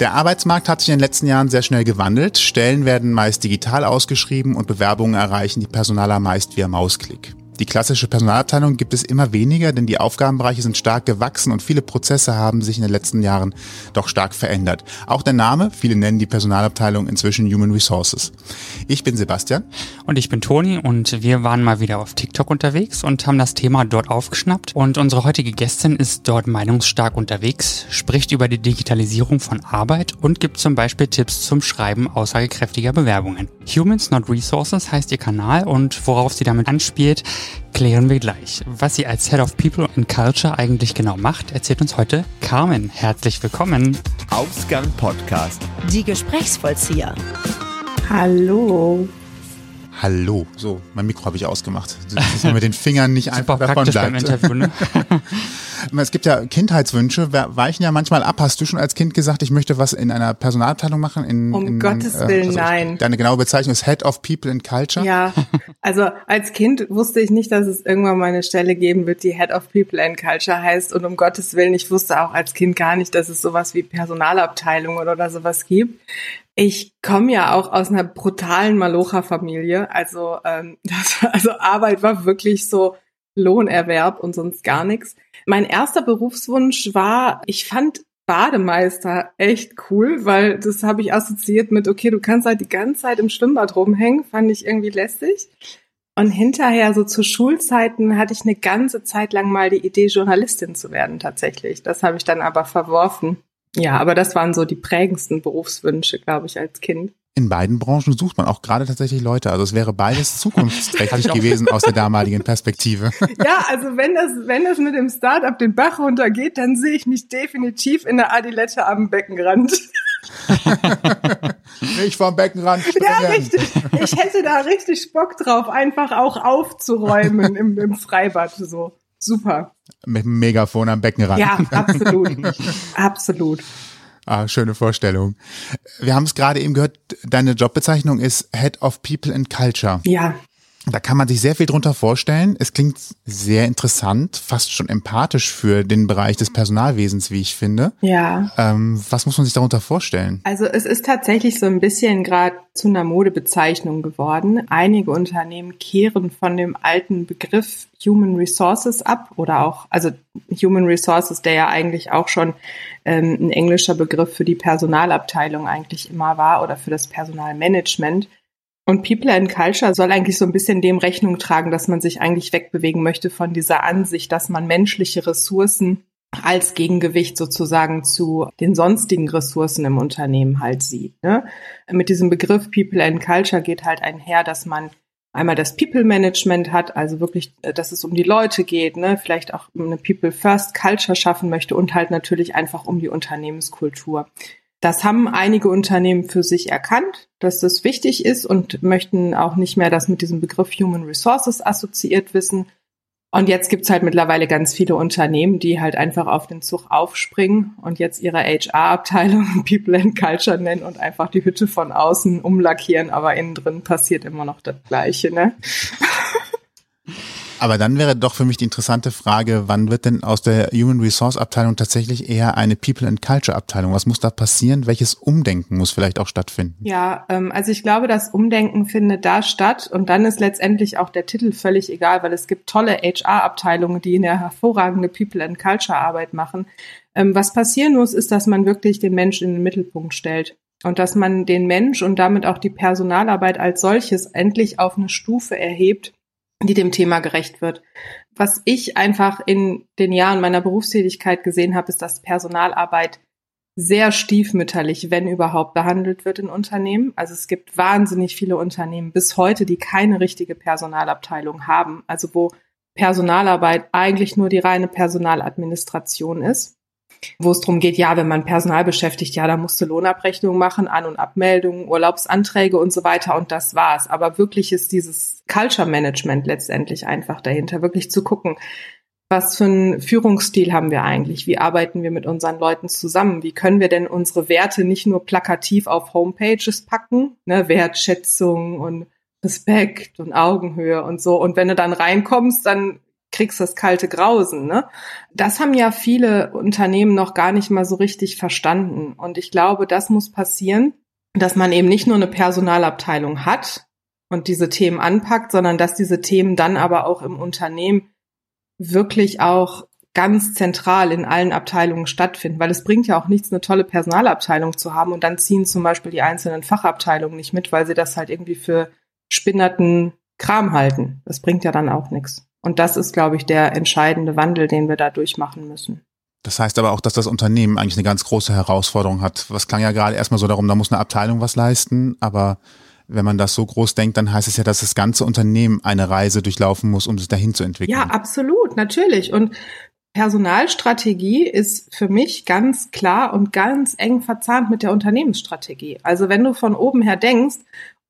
Der Arbeitsmarkt hat sich in den letzten Jahren sehr schnell gewandelt. Stellen werden meist digital ausgeschrieben und Bewerbungen erreichen die Personaler meist via Mausklick. Die klassische Personalabteilung gibt es immer weniger, denn die Aufgabenbereiche sind stark gewachsen und viele Prozesse haben sich in den letzten Jahren doch stark verändert. Auch der Name, viele nennen die Personalabteilung inzwischen Human Resources. Ich bin Sebastian. Und ich bin Toni und wir waren mal wieder auf TikTok unterwegs und haben das Thema dort aufgeschnappt. Und unsere heutige Gästin ist dort meinungsstark unterwegs, spricht über die Digitalisierung von Arbeit und gibt zum Beispiel Tipps zum Schreiben aussagekräftiger Bewerbungen. Humans Not Resources heißt ihr Kanal und worauf sie damit anspielt, klären wir gleich. Was sie als Head of People and Culture eigentlich genau macht, erzählt uns heute Carmen. Herzlich willkommen. Ausgang Podcast. Die Gesprächsvollzieher. Hallo. Hallo. So, mein Mikro habe ich ausgemacht. Dass man mit den Fingern nicht einfach Super davon praktisch bleibt. beim Interview, ne? Es gibt ja Kindheitswünsche, wir weichen ja manchmal ab. Hast du schon als Kind gesagt, ich möchte was in einer Personalabteilung machen? In, Um in, Gottes Willen, nein. Deine genaue Bezeichnung ist Head of People and Culture? Ja, also als Kind wusste ich nicht, dass es irgendwann mal eine Stelle geben wird, die Head of People and Culture heißt. Und um Gottes Willen, ich wusste auch als Kind gar nicht, dass es sowas wie Personalabteilung oder sowas gibt. Ich komme ja auch aus einer brutalen Malocha-Familie. Also, ähm, das, also Arbeit war wirklich so Lohnerwerb und sonst gar nichts. Mein erster Berufswunsch war, ich fand Bademeister echt cool, weil das habe ich assoziiert mit, okay, du kannst halt die ganze Zeit im Schwimmbad rumhängen, fand ich irgendwie lästig. Und hinterher, so zu Schulzeiten, hatte ich eine ganze Zeit lang mal die Idee, Journalistin zu werden tatsächlich. Das habe ich dann aber verworfen. Ja, aber das waren so die prägendsten Berufswünsche, glaube ich, als Kind. In beiden Branchen sucht man auch gerade tatsächlich Leute. Also es wäre beides zukunftsträchtig gewesen aus der damaligen Perspektive. Ja, also wenn das, wenn das mit dem Startup den Bach runtergeht, dann sehe ich mich definitiv in der Adilette am Beckenrand. Nicht vom Beckenrand springen. Ja, richtig. Ich hätte da richtig Bock drauf, einfach auch aufzuräumen im, im Freibad. So. Super. Mit dem Megafon am Beckenrand. Ja, absolut. absolut. Ah, schöne Vorstellung. Wir haben es gerade eben gehört, deine Jobbezeichnung ist Head of People and Culture. Ja, Da kann man sich sehr viel drunter vorstellen. Es klingt sehr interessant, fast schon empathisch für den Bereich des Personalwesens, wie ich finde. ja. Ähm, was muss man sich darunter vorstellen? Also es ist tatsächlich so ein bisschen gerade zu einer Modebezeichnung geworden. Einige Unternehmen kehren von dem alten Begriff Human Resources ab oder auch, also Human Resources, der ja eigentlich auch schon ähm, ein englischer Begriff für die Personalabteilung eigentlich immer war oder für das Personalmanagement. Und People and Culture soll eigentlich so ein bisschen dem Rechnung tragen, dass man sich eigentlich wegbewegen möchte von dieser Ansicht, dass man menschliche Ressourcen als Gegengewicht sozusagen zu den sonstigen Ressourcen im Unternehmen halt sieht. Ne? Mit diesem Begriff People and Culture geht halt einher, dass man einmal das People Management hat, also wirklich, äh, dass es um die Leute geht, ne? vielleicht auch eine People First Culture schaffen möchte und halt natürlich einfach um die Unternehmenskultur. Das haben einige Unternehmen für sich erkannt, dass das wichtig ist und möchten auch nicht mehr das mit diesem Begriff Human Resources assoziiert wissen. Und jetzt gibt's halt mittlerweile ganz viele Unternehmen, die halt einfach auf den Zug aufspringen und jetzt ihre HR-Abteilung People and Culture nennen und einfach die Hütte von außen umlackieren, aber innen drin passiert immer noch das Gleiche, ne? Aber dann wäre doch für mich die interessante Frage, wann wird denn aus der Human Resource Abteilung tatsächlich eher eine People and Culture Abteilung? Was muss da passieren? Welches Umdenken muss vielleicht auch stattfinden? Ja, ähm, also ich glaube, das Umdenken findet da statt und dann ist letztendlich auch der Titel völlig egal, weil es gibt tolle HR-Abteilungen, die eine hervorragende People and Culture Arbeit machen. Ähm, was passieren muss, ist, dass man wirklich den Mensch in den Mittelpunkt stellt und dass man den Mensch und damit auch die Personalarbeit als solches endlich auf eine Stufe erhebt, die dem Thema gerecht wird. Was ich einfach in den Jahren meiner Berufstätigkeit gesehen habe, ist, dass Personalarbeit sehr stiefmütterlich, wenn überhaupt, behandelt wird in Unternehmen. Also es gibt wahnsinnig viele Unternehmen bis heute, die keine richtige Personalabteilung haben. Also wo Personalarbeit eigentlich nur die reine Personaladministration ist. Wo es darum geht, ja, wenn man Personal beschäftigt, ja, da musst du Lohnabrechnung machen, An- und Abmeldungen, Urlaubsanträge und so weiter und das war's. Aber wirklich ist dieses Culture Management letztendlich einfach dahinter, wirklich zu gucken, was für einen Führungsstil haben wir eigentlich? Wie arbeiten wir mit unseren Leuten zusammen? Wie können wir denn unsere Werte nicht nur plakativ auf Homepages packen? Ne, Wertschätzung und Respekt und Augenhöhe und so. Und wenn du dann reinkommst, dann kriegst das kalte Grausen. Ne? Das haben ja viele Unternehmen noch gar nicht mal so richtig verstanden. Und ich glaube, das muss passieren, dass man eben nicht nur eine Personalabteilung hat und diese Themen anpackt, sondern dass diese Themen dann aber auch im Unternehmen wirklich auch ganz zentral in allen Abteilungen stattfinden, weil es bringt ja auch nichts, eine tolle Personalabteilung zu haben und dann ziehen zum Beispiel die einzelnen Fachabteilungen nicht mit, weil sie das halt irgendwie für spinnerten Kram halten. Das bringt ja dann auch nichts. Und das ist, glaube ich, der entscheidende Wandel, den wir da durchmachen müssen. Das heißt aber auch, dass das Unternehmen eigentlich eine ganz große Herausforderung hat. Was klang ja gerade erstmal so darum, da muss eine Abteilung was leisten, aber wenn man das so groß denkt, dann heißt es ja, dass das ganze Unternehmen eine Reise durchlaufen muss, um sich dahin zu entwickeln. Ja, absolut, natürlich. Und Personalstrategie ist für mich ganz klar und ganz eng verzahnt mit der Unternehmensstrategie. Also wenn du von oben her denkst,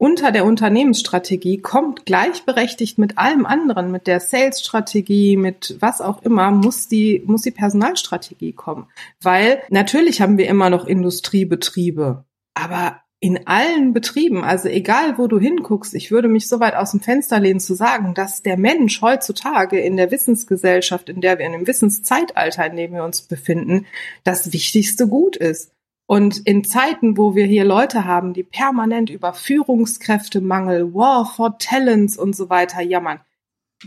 unter der Unternehmensstrategie kommt gleichberechtigt mit allem anderen, mit der Sales-Strategie, mit was auch immer, muss die, muss die Personalstrategie kommen. Weil natürlich haben wir immer noch Industriebetriebe, aber in allen Betrieben, also egal wo du hinguckst, ich würde mich so weit aus dem Fenster lehnen zu sagen, dass der Mensch heutzutage in der Wissensgesellschaft, in der wir in dem Wissenszeitalter, in dem wir uns befinden, das wichtigste Gut ist. Und in Zeiten, wo wir hier Leute haben, die permanent über Führungskräftemangel, War for Talents und so weiter jammern,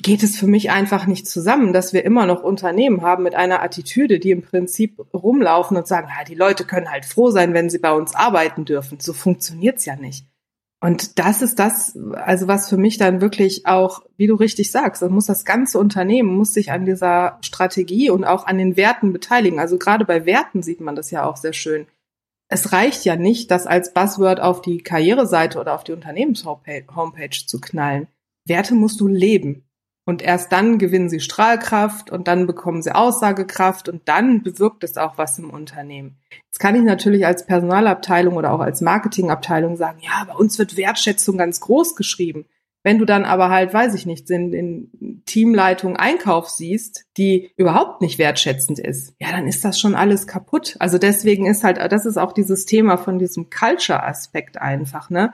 geht es für mich einfach nicht zusammen, dass wir immer noch Unternehmen haben mit einer Attitüde, die im Prinzip rumlaufen und sagen, ja, die Leute können halt froh sein, wenn sie bei uns arbeiten dürfen. So funktioniert's ja nicht. Und das ist das, also was für mich dann wirklich auch, wie du richtig sagst, dann muss das ganze Unternehmen muss sich an dieser Strategie und auch an den Werten beteiligen. Also gerade bei Werten sieht man das ja auch sehr schön es reicht ja nicht, das als Buzzword auf die Karriereseite oder auf die Unternehmenshomepage zu knallen. Werte musst du leben. Und erst dann gewinnen sie Strahlkraft und dann bekommen sie Aussagekraft und dann bewirkt es auch was im Unternehmen. Jetzt kann ich natürlich als Personalabteilung oder auch als Marketingabteilung sagen, ja, bei uns wird Wertschätzung ganz groß geschrieben. Wenn du dann aber halt, weiß ich nicht, in, in Teamleitung Einkauf siehst, die überhaupt nicht wertschätzend ist, ja, dann ist das schon alles kaputt. Also deswegen ist halt, das ist auch dieses Thema von diesem Culture-Aspekt einfach, ne?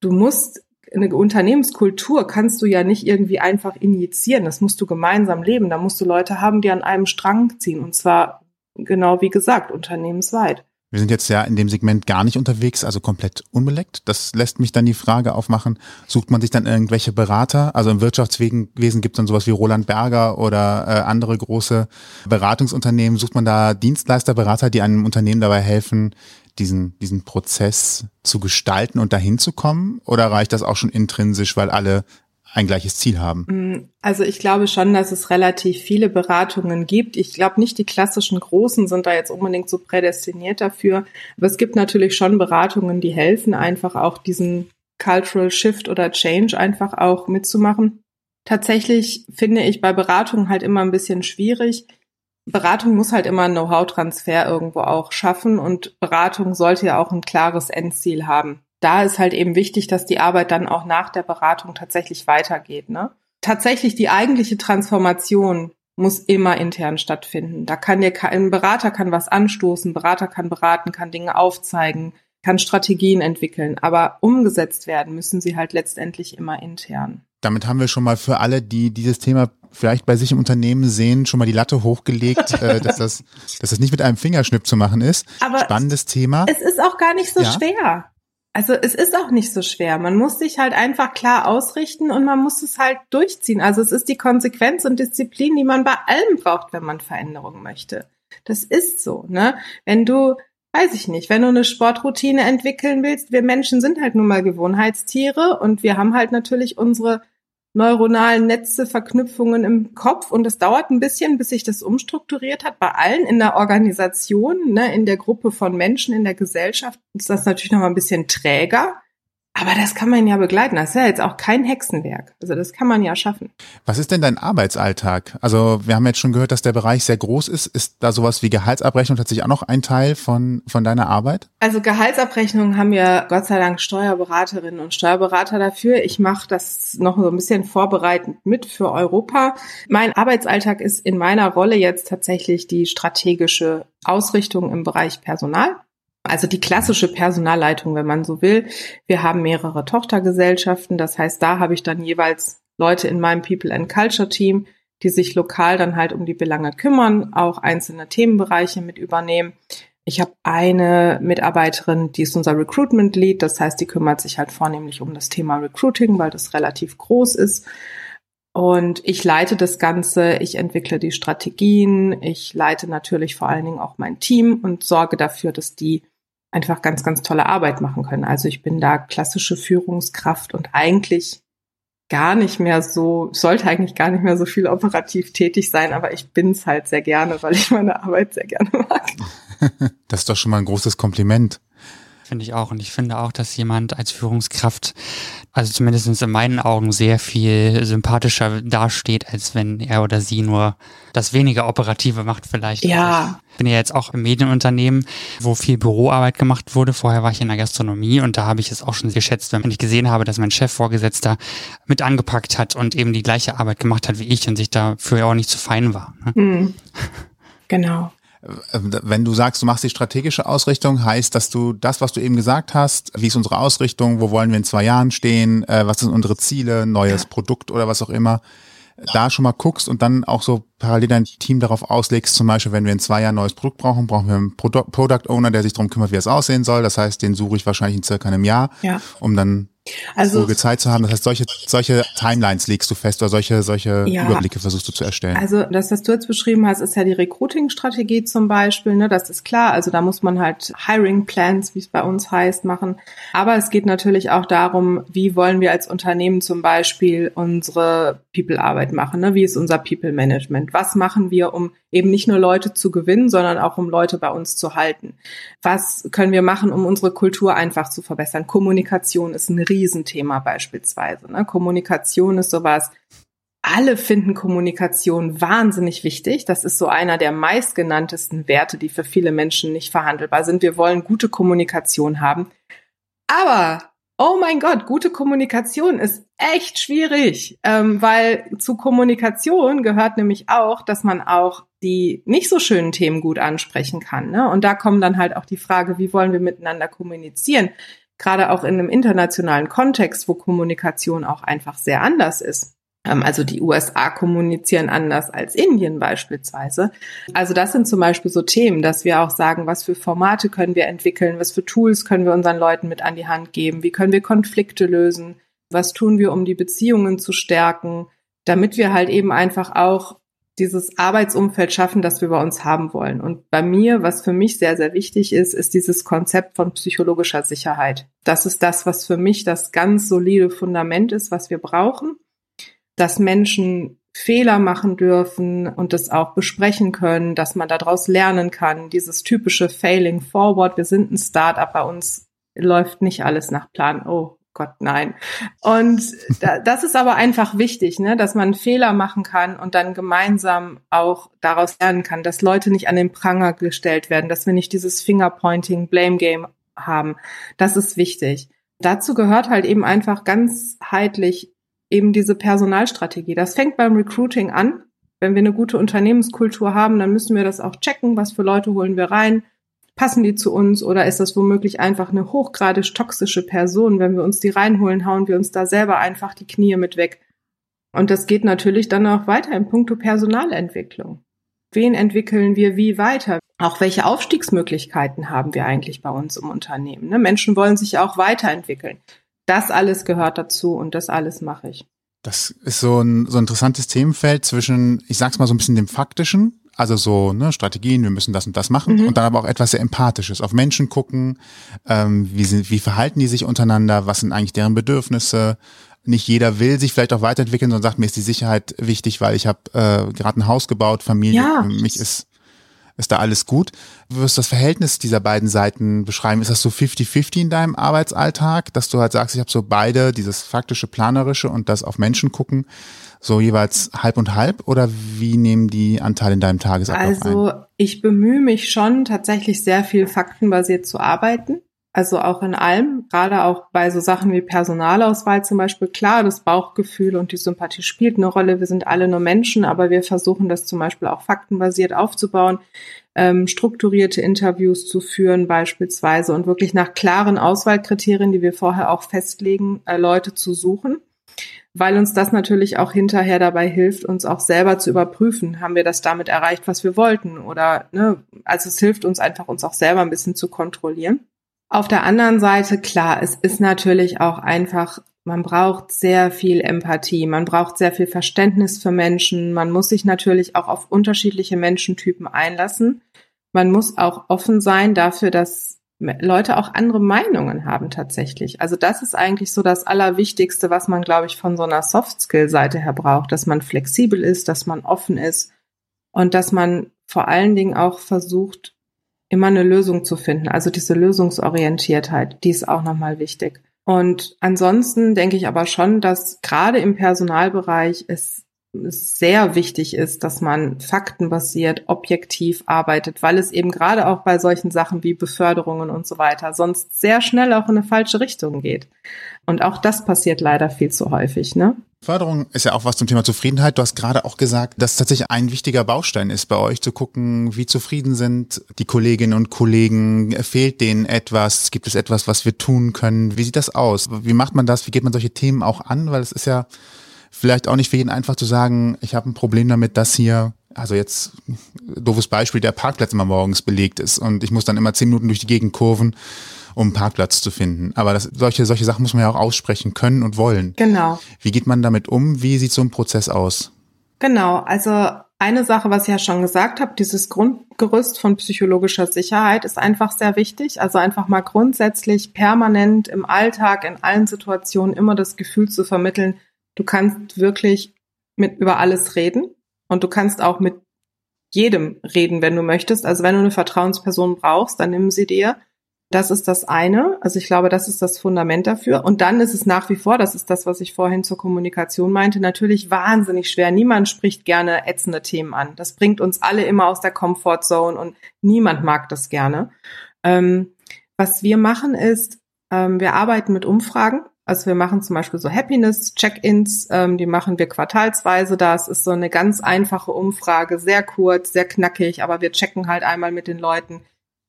Du musst eine Unternehmenskultur kannst du ja nicht irgendwie einfach injizieren. Das musst du gemeinsam leben. Da musst du Leute haben, die an einem Strang ziehen. Und zwar genau wie gesagt, unternehmensweit. Wir sind jetzt ja in dem Segment gar nicht unterwegs, also komplett unbeleckt. Das lässt mich dann die Frage aufmachen, sucht man sich dann irgendwelche Berater? Also im Wirtschaftswesen gibt es dann sowas wie Roland Berger oder äh, andere große Beratungsunternehmen. Sucht man da Dienstleister, Berater, die einem Unternehmen dabei helfen, diesen, diesen Prozess zu gestalten und dahin zu kommen? Oder reicht das auch schon intrinsisch, weil alle ein gleiches Ziel haben? Mm, also ich glaube schon, dass es relativ viele Beratungen gibt. Ich glaube nicht, die klassischen Großen sind da jetzt unbedingt so prädestiniert dafür. Aber es gibt natürlich schon Beratungen, die helfen, einfach auch diesen Cultural Shift oder Change einfach auch mitzumachen. Tatsächlich finde ich bei Beratungen halt immer ein bisschen schwierig. Beratung muss halt immer einen Know-how-Transfer irgendwo auch schaffen und Beratung sollte ja auch ein klares Endziel haben da ist halt eben wichtig, dass die Arbeit dann auch nach der Beratung tatsächlich weitergeht. Ne? Tatsächlich die eigentliche Transformation muss immer intern stattfinden. Da kann dir ein Berater kann was anstoßen, Berater kann beraten, kann Dinge aufzeigen, kann Strategien entwickeln, aber umgesetzt werden müssen sie halt letztendlich immer intern. Damit haben wir schon mal für alle, die dieses Thema vielleicht bei sich im Unternehmen sehen, schon mal die Latte hochgelegt, äh, dass das, dass das nicht mit einem Fingerschnipp zu machen ist. Aber Spannendes Thema. Es ist auch gar nicht so ja. schwer. Also es ist auch nicht so schwer. Man muss sich halt einfach klar ausrichten und man muss es halt durchziehen. Also es ist die Konsequenz und Disziplin, die man bei allem braucht, wenn man Veränderungen möchte. Das ist so, ne? Wenn du, weiß ich nicht, wenn du eine Sportroutine entwickeln willst, wir Menschen sind halt nun mal Gewohnheitstiere und wir haben halt natürlich unsere neuronalen Netze, Verknüpfungen im Kopf und es dauert ein bisschen, bis sich das umstrukturiert hat. Bei allen in der Organisation, ne, in der Gruppe von Menschen, in der Gesellschaft ist das natürlich noch mal ein bisschen träger. Aber das kann man ja begleiten. Das ist ja jetzt auch kein Hexenwerk. Also das kann man ja schaffen. Was ist denn dein Arbeitsalltag? Also wir haben jetzt schon gehört, dass der Bereich sehr groß ist. Ist da sowas wie Gehaltsabrechnung tatsächlich auch noch ein Teil von, von deiner Arbeit? Also Gehaltsabrechnung haben wir Gott sei Dank Steuerberaterinnen und Steuerberater dafür. Ich mache das noch so ein bisschen vorbereitend mit für Europa. Mein Arbeitsalltag ist in meiner Rolle jetzt tatsächlich die strategische Ausrichtung im Bereich Personal. Also die klassische Personalleitung, wenn man so will. Wir haben mehrere Tochtergesellschaften. Das heißt, da habe ich dann jeweils Leute in meinem People and Culture Team, die sich lokal dann halt um die Belange kümmern, auch einzelne Themenbereiche mit übernehmen. Ich habe eine Mitarbeiterin, die ist unser Recruitment Lead, das heißt, die kümmert sich halt vornehmlich um das Thema Recruiting, weil das relativ groß ist. Und ich leite das Ganze, ich entwickle die Strategien, ich leite natürlich vor allen Dingen auch mein Team und sorge dafür, dass die einfach ganz, ganz tolle Arbeit machen können. Also ich bin da klassische Führungskraft und eigentlich gar nicht mehr so, sollte eigentlich gar nicht mehr so viel operativ tätig sein, aber ich bin's halt sehr gerne, weil ich meine Arbeit sehr gerne mag. Das ist doch schon mal ein großes Kompliment. Finde ich auch. Und ich finde auch, dass jemand als Führungskraft, also zumindest in meinen Augen, sehr viel sympathischer dasteht, als wenn er oder sie nur das weniger Operative macht vielleicht. Ja. Also ich bin ja jetzt auch im Medienunternehmen, wo viel Büroarbeit gemacht wurde. Vorher war ich in der Gastronomie und da habe ich es auch schon geschätzt, wenn ich gesehen habe, dass mein Chef Vorgesetzter mit angepackt hat und eben die gleiche Arbeit gemacht hat wie ich und sich dafür auch nicht zu fein war. Ne? Mhm. Genau. Äh, wenn du sagst, du machst die strategische Ausrichtung, heißt, dass du das, was du eben gesagt hast, wie ist unsere Ausrichtung, wo wollen wir in zwei Jahren stehen, äh, was sind unsere Ziele, neues ja. Produkt oder was auch immer, da schon mal guckst und dann auch so parallel dein Team darauf auslegst, zum Beispiel, wenn wir in zwei Jahren ein neues Produkt brauchen, brauchen wir einen Product Owner, der sich darum kümmert, wie es aussehen soll. Das heißt, den suche ich wahrscheinlich in circa einem Jahr, ja. um dann also, ruhige Zeit zu haben. Das heißt, solche, solche Timelines legst du fest oder solche, solche ja, Überblicke versuchst du zu erstellen. Also das, was du jetzt beschrieben hast, ist ja die Recruiting-Strategie zum Beispiel. Ne? Das ist klar. Also da muss man halt Hiring Plans, wie es bei uns heißt, machen. Aber es geht natürlich auch darum, wie wollen wir als Unternehmen zum Beispiel unsere People-Arbeit machen? Ne? Wie ist unser People-Management? Was machen wir, um eben nicht nur Leute zu gewinnen, sondern auch um Leute bei uns zu halten? Was können wir machen, um unsere Kultur einfach zu verbessern? Kommunikation ist ein Riesenthema beispielsweise. Ne? Kommunikation ist sowas, alle finden Kommunikation wahnsinnig wichtig. Das ist so einer der meistgenanntesten Werte, die für viele Menschen nicht verhandelbar sind. Wir wollen gute Kommunikation haben. Aber, oh mein Gott, gute Kommunikation ist echt schwierig, ähm, weil zu Kommunikation gehört nämlich auch, dass man auch die nicht so schönen Themen gut ansprechen kann. Ne? Und da kommen dann halt auch die Frage, wie wollen wir miteinander kommunizieren? gerade auch in einem internationalen Kontext, wo Kommunikation auch einfach sehr anders ist. Ähm, also die USA kommunizieren anders als Indien beispielsweise. Also das sind zum Beispiel so Themen, dass wir auch sagen, was für Formate können wir entwickeln, was für Tools können wir unseren Leuten mit an die Hand geben, wie können wir Konflikte lösen, was tun wir, um die Beziehungen zu stärken, damit wir halt eben einfach auch dieses Arbeitsumfeld schaffen, das wir bei uns haben wollen. Und bei mir, was für mich sehr, sehr wichtig ist, ist dieses Konzept von psychologischer Sicherheit. Das ist das, was für mich das ganz solide Fundament ist, was wir brauchen, dass Menschen Fehler machen dürfen und das auch besprechen können, dass man daraus lernen kann. Dieses typische Failing Forward. Wir sind ein Startup, bei uns läuft nicht alles nach Plan. Oh, Gott, nein. Und da, das ist aber einfach wichtig, ne, dass man Fehler machen kann und dann gemeinsam auch daraus lernen kann, dass Leute nicht an den Pranger gestellt werden, dass wir nicht dieses Fingerpointing, Blame Game haben. Das ist wichtig. Dazu gehört halt eben einfach ganzheitlich eben diese Personalstrategie. Das fängt beim Recruiting an. Wenn wir eine gute Unternehmenskultur haben, dann müssen wir das auch checken, was für Leute holen wir rein, Passen die zu uns oder ist das womöglich einfach eine hochgradig toxische Person? Wenn wir uns die reinholen, hauen wir uns da selber einfach die Knie mit weg. Und das geht natürlich dann auch weiter im Punkto Personalentwicklung. Wen entwickeln wir wie weiter? Auch welche Aufstiegsmöglichkeiten haben wir eigentlich bei uns im Unternehmen? Ne? Menschen wollen sich auch weiterentwickeln. Das alles gehört dazu und das alles mache ich. Das ist so ein, so ein interessantes Themenfeld zwischen, ich sag's mal so ein bisschen dem Faktischen, also so ne, Strategien, wir müssen das und das machen mhm. und dann aber auch etwas sehr Empathisches, auf Menschen gucken, ähm, wie, sind, wie verhalten die sich untereinander, was sind eigentlich deren Bedürfnisse. Nicht jeder will sich vielleicht auch weiterentwickeln, sondern sagt, mir ist die Sicherheit wichtig, weil ich habe äh, gerade ein Haus gebaut, Familie, ja. mich ist ist da alles gut. Du wirst das Verhältnis dieser beiden Seiten beschreiben. Ist das so 50-50 in deinem Arbeitsalltag, dass du halt sagst, ich habe so beide, dieses faktische, planerische und das auf Menschen gucken so jeweils halb und halb oder wie nehmen die Anteile in deinem Tagesablauf also, ein? ich bemühe mich schon tatsächlich sehr viel faktenbasiert zu arbeiten. Also auch in allem, gerade auch bei so Sachen wie Personalauswahl zum Beispiel. Klar, das Bauchgefühl und die Sympathie spielt eine Rolle. Wir sind alle nur Menschen, aber wir versuchen das zum Beispiel auch faktenbasiert aufzubauen, ähm, strukturierte Interviews zu führen beispielsweise und wirklich nach klaren Auswahlkriterien, die wir vorher auch festlegen, äh, Leute zu suchen weil uns das natürlich auch hinterher dabei hilft, uns auch selber zu überprüfen, haben wir das damit erreicht, was wir wollten oder ne, also es hilft uns einfach uns auch selber ein bisschen zu kontrollieren. Auf der anderen Seite, klar, es ist natürlich auch einfach, man braucht sehr viel Empathie, man braucht sehr viel Verständnis für Menschen, man muss sich natürlich auch auf unterschiedliche Menschentypen einlassen. Man muss auch offen sein dafür, dass Leute auch andere Meinungen haben tatsächlich. Also das ist eigentlich so das Allerwichtigste, was man, glaube ich, von so einer Soft-Skill-Seite her braucht, dass man flexibel ist, dass man offen ist und dass man vor allen Dingen auch versucht, immer eine Lösung zu finden. Also diese Lösungsorientiertheit, die ist auch nochmal wichtig. Und ansonsten denke ich aber schon, dass gerade im Personalbereich es sehr wichtig ist, dass man faktenbasiert, objektiv arbeitet, weil es eben gerade auch bei solchen Sachen wie Beförderungen und so weiter sonst sehr schnell auch in eine falsche Richtung geht. Und auch das passiert leider viel zu häufig, ne? Förderung ist ja auch was zum Thema Zufriedenheit. Du hast gerade auch gesagt, dass tatsächlich ein wichtiger Baustein ist bei euch zu gucken, wie zufrieden sind die Kolleginnen und Kollegen. Fehlt denen etwas? Gibt es etwas, was wir tun können? Wie sieht das aus? Wie macht man das? Wie geht man solche Themen auch an? Weil es ist ja vielleicht auch nicht für jeden einfach zu sagen, ich habe ein Problem damit, dass hier also jetzt doofes Beispiel, der Parkplatz immer morgens belegt ist und ich muss dann immer zehn Minuten durch die Gegend kurven um einen Parkplatz zu finden. Aber das, solche, solche Sachen muss man ja auch aussprechen können und wollen. Genau. Wie geht man damit um? Wie sieht so ein Prozess aus? Genau, also eine Sache, was ich ja schon gesagt habe, dieses Grundgerüst von psychologischer Sicherheit ist einfach sehr wichtig. Also einfach mal grundsätzlich permanent im Alltag, in allen Situationen immer das Gefühl zu vermitteln, du kannst wirklich mit über alles reden und du kannst auch mit jedem reden, wenn du möchtest. Also wenn du eine Vertrauensperson brauchst, dann nimm sie dir. Das ist das eine. Also ich glaube, das ist das Fundament dafür. Und dann ist es nach wie vor, das ist das, was ich vorhin zur Kommunikation meinte, natürlich wahnsinnig schwer. Niemand spricht gerne ätzende Themen an. Das bringt uns alle immer aus der Comfortzone und niemand mag das gerne. Ähm, was wir machen ist, ähm, wir arbeiten mit Umfragen. Also wir machen zum Beispiel so Happiness-Check-ins, ähm, die machen wir quartalsweise. Das ist so eine ganz einfache Umfrage, sehr kurz, sehr knackig, aber wir checken halt einmal mit den Leuten,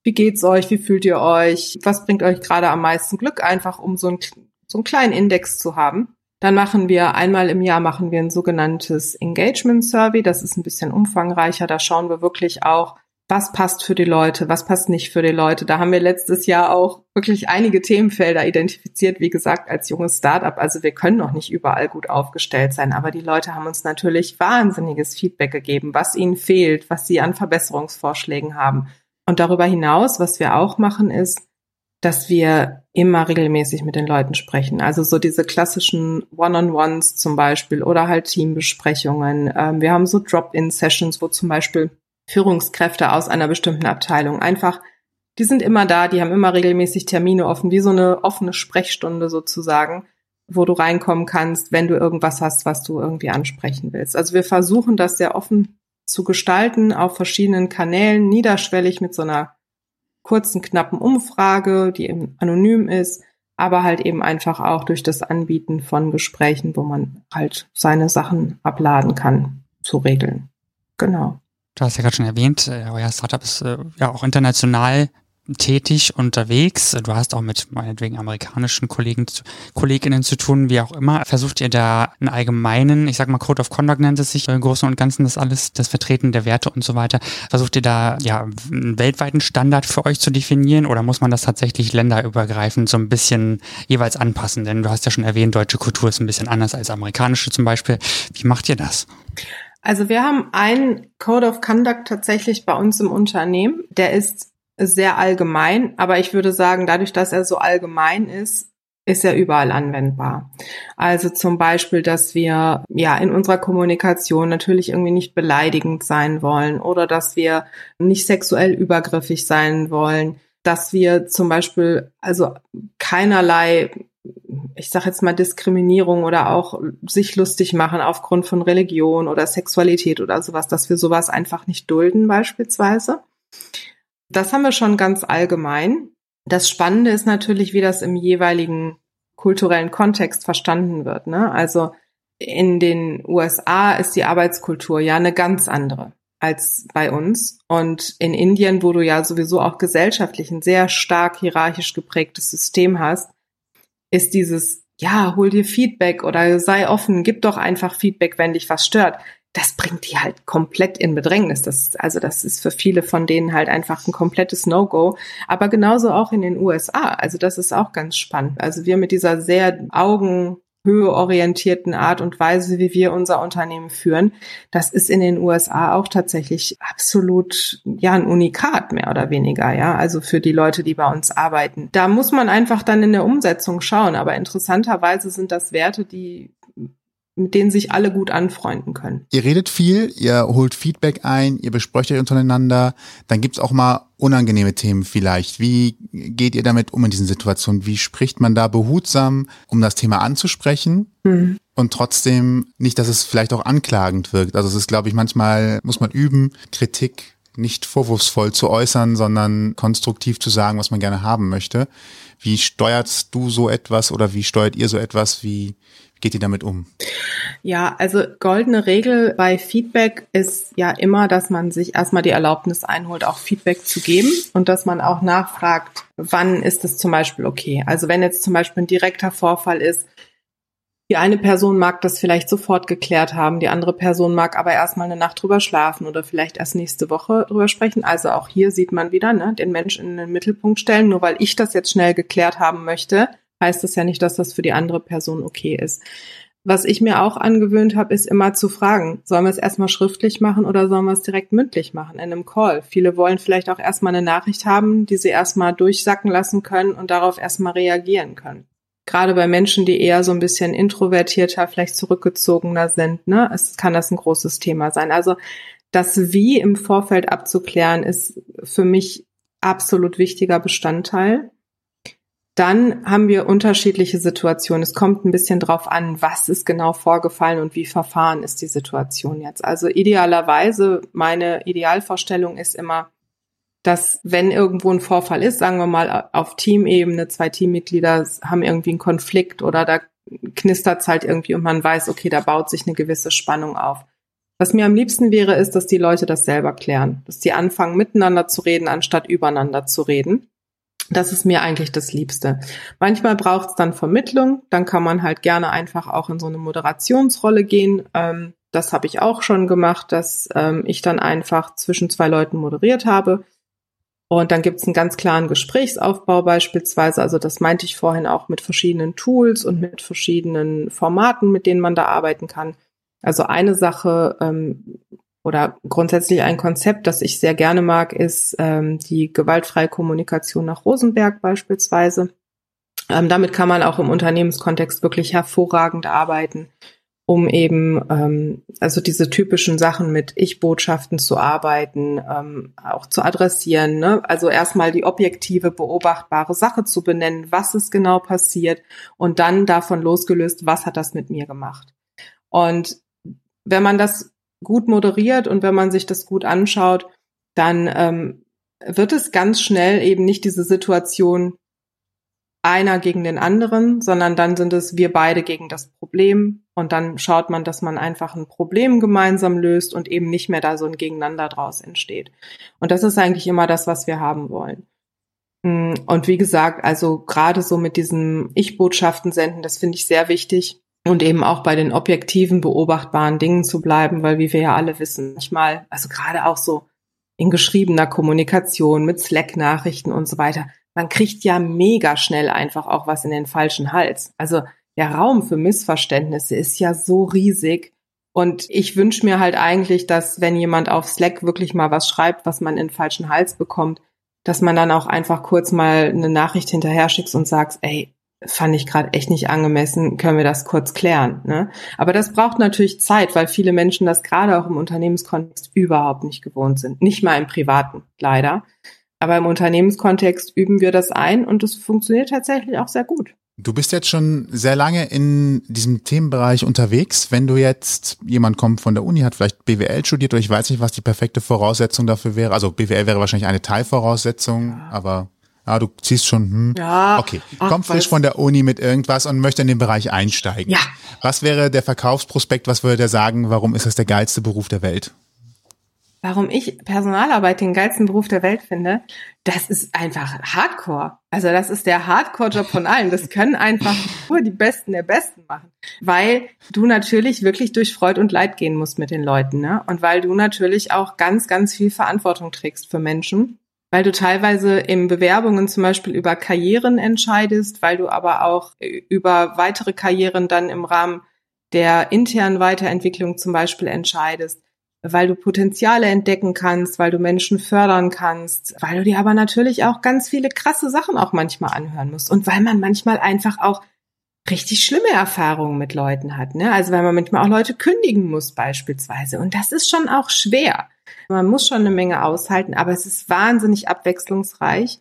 wie geht's euch? Wie fühlt ihr euch? Was bringt euch gerade am meisten Glück? Einfach um so, ein, so einen kleinen Index zu haben. Dann machen wir einmal im Jahr machen wir ein sogenanntes Engagement Survey. Das ist ein bisschen umfangreicher. Da schauen wir wirklich auch, was passt für die Leute, was passt nicht für die Leute. Da haben wir letztes Jahr auch wirklich einige Themenfelder identifiziert, wie gesagt, als junges Startup. Also wir können noch nicht überall gut aufgestellt sein, aber die Leute haben uns natürlich wahnsinniges Feedback gegeben, was ihnen fehlt, was sie an Verbesserungsvorschlägen haben. Und darüber hinaus, was wir auch machen, ist, dass wir immer regelmäßig mit den Leuten sprechen. Also so diese klassischen One-on-Ones zum Beispiel oder halt Teambesprechungen. Ähm, wir haben so Drop-in-Sessions, wo zum Beispiel Führungskräfte aus einer bestimmten Abteilung einfach, die sind immer da, die haben immer regelmäßig Termine offen, wie so eine offene Sprechstunde sozusagen, wo du reinkommen kannst, wenn du irgendwas hast, was du irgendwie ansprechen willst. Also wir versuchen das sehr offen zu gestalten auf verschiedenen Kanälen, niederschwellig mit so einer kurzen, knappen Umfrage, die eben anonym ist, aber halt eben einfach auch durch das Anbieten von Gesprächen, wo man halt seine Sachen abladen kann, zu regeln. Genau. Du hast ja gerade schon erwähnt, äh, euer Startup ist äh, ja auch international tätig unterwegs. Du hast auch mit meinetwegen amerikanischen Kollegen, Kolleginnen zu tun, wie auch immer. Versucht ihr da einen allgemeinen, ich sag mal Code of Conduct nennt es sich, im Großen und Ganzen das alles, das Vertreten der Werte und so weiter. Versucht ihr da ja einen weltweiten Standard für euch zu definieren oder muss man das tatsächlich länderübergreifend so ein bisschen jeweils anpassen? Denn du hast ja schon erwähnt, deutsche Kultur ist ein bisschen anders als amerikanische zum Beispiel. Wie macht ihr das? Also wir haben einen Code of Conduct tatsächlich bei uns im Unternehmen. Der ist sehr allgemein, aber ich würde sagen, dadurch, dass er so allgemein ist, ist er überall anwendbar. Also zum Beispiel, dass wir ja in unserer Kommunikation natürlich irgendwie nicht beleidigend sein wollen oder dass wir nicht sexuell übergriffig sein wollen, dass wir zum Beispiel also keinerlei ich sage jetzt mal Diskriminierung oder auch sich lustig machen aufgrund von Religion oder Sexualität oder sowas, dass wir sowas einfach nicht dulden beispielsweise. Das haben wir schon ganz allgemein. Das Spannende ist natürlich, wie das im jeweiligen kulturellen Kontext verstanden wird. Ne? Also in den USA ist die Arbeitskultur ja eine ganz andere als bei uns. Und in Indien, wo du ja sowieso auch gesellschaftlich ein sehr stark hierarchisch geprägtes System hast, ist dieses ja, hol dir Feedback oder sei offen, gib doch einfach Feedback, wenn dich was stört. Das bringt die halt komplett in Bedrängnis. Das, also das ist für viele von denen halt einfach ein komplettes No-Go. Aber genauso auch in den USA. Also das ist auch ganz spannend. Also wir mit dieser sehr Augen höheorientierten Art und Weise, wie wir unser Unternehmen führen, das ist in den USA auch tatsächlich absolut, ja, ein Unikat mehr oder weniger, ja, also für die Leute, die bei uns arbeiten. Da muss man einfach dann in der Umsetzung schauen, aber interessanterweise sind das Werte, die mit denen sich alle gut anfreunden können. Ihr redet viel, ihr holt Feedback ein, ihr besprecht euch untereinander, dann gibt's auch mal unangenehme Themen vielleicht. Wie geht ihr damit um in diesen Situationen? Wie spricht man da behutsam, um das Thema anzusprechen? Mhm. Und trotzdem nicht, dass es vielleicht auch anklagend wirkt. Also es ist, glaube ich, manchmal muss man üben, Kritik nicht vorwurfsvoll zu äußern, sondern konstruktiv zu sagen, was man gerne haben möchte. Wie steuerst du so etwas oder wie steuert ihr so etwas? Wie geht ihr damit um? Ja, also goldene Regel bei Feedback ist ja immer, dass man sich erstmal die Erlaubnis einholt, auch Feedback zu geben und dass man auch nachfragt, wann ist es zum Beispiel okay. Also wenn jetzt zum Beispiel ein direkter Vorfall ist, die eine Person mag das vielleicht sofort geklärt haben, die andere Person mag aber erstmal eine Nacht drüber schlafen oder vielleicht erst nächste Woche drüber sprechen. Also auch hier sieht man wieder, ne, den Menschen in den Mittelpunkt stellen. Nur weil ich das jetzt schnell geklärt haben möchte, heißt das ja nicht, dass das für die andere Person okay ist. Was ich mir auch angewöhnt habe, ist immer zu fragen, sollen wir es erstmal schriftlich machen oder sollen wir es direkt mündlich machen in einem Call? Viele wollen vielleicht auch erstmal eine Nachricht haben, die sie erstmal durchsacken lassen können und darauf erstmal reagieren können. Gerade bei Menschen, die eher so ein bisschen introvertierter, vielleicht zurückgezogener sind, ne, es kann das ein großes Thema sein. Also das Wie im Vorfeld abzuklären, ist für mich absolut wichtiger Bestandteil. Dann haben wir unterschiedliche Situationen. Es kommt ein bisschen drauf an, was ist genau vorgefallen und wie verfahren ist die Situation jetzt. Also idealerweise, meine Idealvorstellung ist immer, dass wenn irgendwo ein Vorfall ist, sagen wir mal auf Teamebene, zwei Teammitglieder haben irgendwie einen Konflikt oder da knistert es halt irgendwie und man weiß, okay, da baut sich eine gewisse Spannung auf. Was mir am liebsten wäre, ist, dass die Leute das selber klären, dass sie anfangen, miteinander zu reden, anstatt übereinander zu reden. Das ist mir eigentlich das Liebste. Manchmal braucht es dann Vermittlung, dann kann man halt gerne einfach auch in so eine Moderationsrolle gehen. Ähm, das habe ich auch schon gemacht, dass ähm, ich dann einfach zwischen zwei Leuten moderiert habe. Und dann gibt es einen ganz klaren Gesprächsaufbau beispielsweise. Also das meinte ich vorhin auch mit verschiedenen Tools und mit verschiedenen Formaten, mit denen man da arbeiten kann. Also eine Sache, ähm, oder grundsätzlich ein Konzept, das ich sehr gerne mag, ist ähm, die gewaltfreie Kommunikation nach Rosenberg beispielsweise. Ähm, damit kann man auch im Unternehmenskontext wirklich hervorragend arbeiten, um eben ähm, also diese typischen Sachen mit Ich-Botschaften zu arbeiten, ähm, auch zu adressieren. Ne? Also erstmal die objektive, beobachtbare Sache zu benennen, was ist genau passiert und dann davon losgelöst, was hat das mit mir gemacht. Und wenn man das gut moderiert und wenn man sich das gut anschaut, dann ähm, wird es ganz schnell eben nicht diese Situation einer gegen den anderen, sondern dann sind es wir beide gegen das Problem und dann schaut man, dass man einfach ein Problem gemeinsam löst und eben nicht mehr da so ein Gegeneinander draus entsteht. Und das ist eigentlich immer das, was wir haben wollen. Mm, und wie gesagt, also gerade so mit diesem Ich-Botschaften senden, das finde ich sehr wichtig und eben auch bei den objektiven, beobachtbaren Dingen zu bleiben, weil wie wir ja alle wissen, manchmal, also gerade auch so in geschriebener Kommunikation mit Slack-Nachrichten und so weiter, man kriegt ja mega schnell einfach auch was in den falschen Hals. Also der Raum für Missverständnisse ist ja so riesig. Und ich wünsche mir halt eigentlich, dass wenn jemand auf Slack wirklich mal was schreibt, was man in den falschen Hals bekommt, dass man dann auch einfach kurz mal eine Nachricht hinterher schickt und sagt, ey, fand ich gerade echt nicht angemessen, können wir das kurz klären. Ne? Aber das braucht natürlich Zeit, weil viele Menschen das gerade auch im Unternehmenskontext überhaupt nicht gewohnt sind. Nicht mal im privaten, leider. Aber im Unternehmenskontext üben wir das ein und es funktioniert tatsächlich auch sehr gut. Du bist jetzt schon sehr lange in diesem Themenbereich unterwegs. Wenn du jetzt, jemand kommt von der Uni, hat vielleicht BWL studiert oder ich weiß nicht, was die perfekte Voraussetzung dafür wäre. Also BWL wäre wahrscheinlich eine Teilvoraussetzung, ja. aber Ah, du ziehst schon, hm. Ja. Okay. Komm frisch von der Uni mit irgendwas und möchte in den Bereich einsteigen. Ja. Was wäre der Verkaufsprospekt? Was würde der sagen? Warum ist das der geilste Beruf der Welt? warum ich Personalarbeit den geilsten Beruf der Welt finde, das ist einfach Hardcore. Also das ist der Hardcore-Job von allen. Das können einfach nur die Besten der Besten machen. Weil du natürlich wirklich durch Freud und Leid gehen musst mit den Leuten. Ne? Und weil du natürlich auch ganz, ganz viel Verantwortung trägst für Menschen. Weil du teilweise in Bewerbungen zum Beispiel über Karrieren entscheidest, weil du aber auch über weitere Karrieren dann im Rahmen der internen Weiterentwicklung zum Beispiel entscheidest weil du Potenziale entdecken kannst, weil du Menschen fördern kannst, weil du dir aber natürlich auch ganz viele krasse Sachen auch manchmal anhören musst und weil man manchmal einfach auch richtig schlimme Erfahrungen mit Leuten hat, ne? Also weil man manchmal auch Leute kündigen muss beispielsweise und das ist schon auch schwer. Man muss schon eine Menge aushalten, aber es ist wahnsinnig abwechslungsreich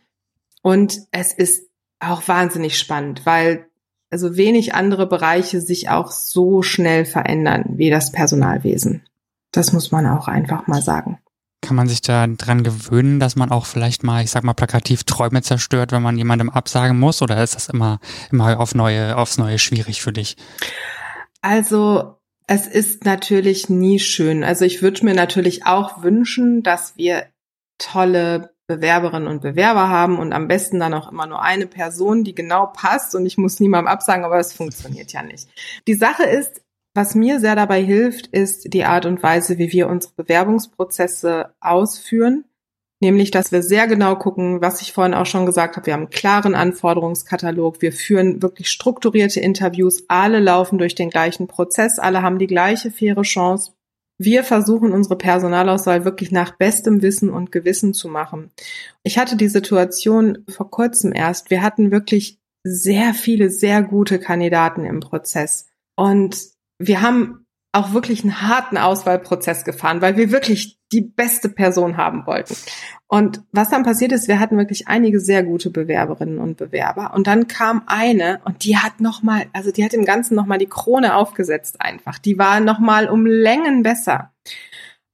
und es ist auch wahnsinnig spannend, weil also wenig andere Bereiche sich auch so schnell verändern wie das Personalwesen. Das muss man auch einfach mal sagen. Kann man sich da dran gewöhnen, dass man auch vielleicht mal, ich sag mal, plakativ Träume zerstört, wenn man jemandem absagen muss? Oder ist das immer, immer auf neue, aufs Neue schwierig für dich? Also, es ist natürlich nie schön. Also ich würde mir natürlich auch wünschen, dass wir tolle Bewerberinnen und Bewerber haben und am besten dann auch immer nur eine Person, die genau passt und ich muss niemandem absagen, aber es funktioniert ja nicht. Die Sache ist, was mir sehr dabei hilft, ist die Art und Weise, wie wir unsere Bewerbungsprozesse ausführen. Nämlich, dass wir sehr genau gucken, was ich vorhin auch schon gesagt habe. Wir haben einen klaren Anforderungskatalog. Wir führen wirklich strukturierte Interviews. Alle laufen durch den gleichen Prozess. Alle haben die gleiche faire Chance. Wir versuchen unsere Personalauswahl wirklich nach bestem Wissen und Gewissen zu machen. Ich hatte die Situation vor kurzem erst. Wir hatten wirklich sehr viele, sehr gute Kandidaten im Prozess. Und wir haben auch wirklich einen harten Auswahlprozess gefahren, weil wir wirklich die beste Person haben wollten. Und was dann passiert ist, wir hatten wirklich einige sehr gute Bewerberinnen und Bewerber. Und dann kam eine und die hat nochmal, also die hat dem Ganzen nochmal die Krone aufgesetzt einfach. Die war nochmal um Längen besser.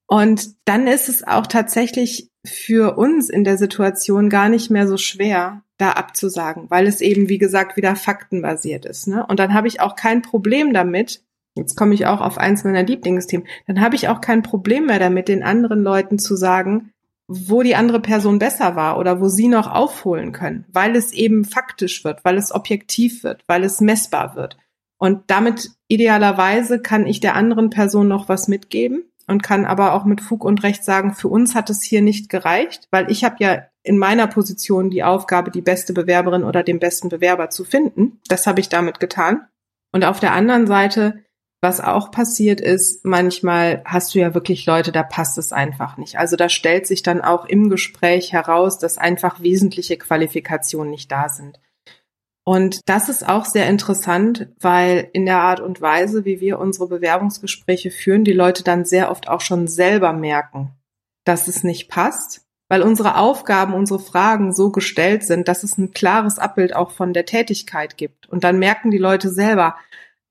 Und dann ist es auch tatsächlich für uns in der Situation gar nicht mehr so schwer, da abzusagen, weil es eben, wie gesagt, wieder faktenbasiert ist. Ne? Und dann habe ich auch kein Problem damit, jetzt komme ich auch auf eins meiner Lieblingsthemen, dann habe ich auch kein Problem mehr damit, den anderen Leuten zu sagen, wo die andere Person besser war oder wo sie noch aufholen können, weil es eben faktisch wird, weil es objektiv wird, weil es messbar wird. Und damit idealerweise kann ich der anderen Person noch was mitgeben und kann aber auch mit Fug und Recht sagen, für uns hat es hier nicht gereicht, weil ich habe ja in meiner Position die Aufgabe, die beste Bewerberin oder den besten Bewerber zu finden. Das habe ich damit getan. Und auf der anderen Seite was auch passiert ist, manchmal hast du ja wirklich Leute, da passt es einfach nicht. Also da stellt sich dann auch im Gespräch heraus, dass einfach wesentliche Qualifikationen nicht da sind. Und das ist auch sehr interessant, weil in der Art und Weise, wie wir unsere Bewerbungsgespräche führen, die Leute dann sehr oft auch schon selber merken, dass es nicht passt, weil unsere Aufgaben, unsere Fragen so gestellt sind, dass es ein klares Abbild auch von der Tätigkeit gibt. Und dann merken die Leute selber,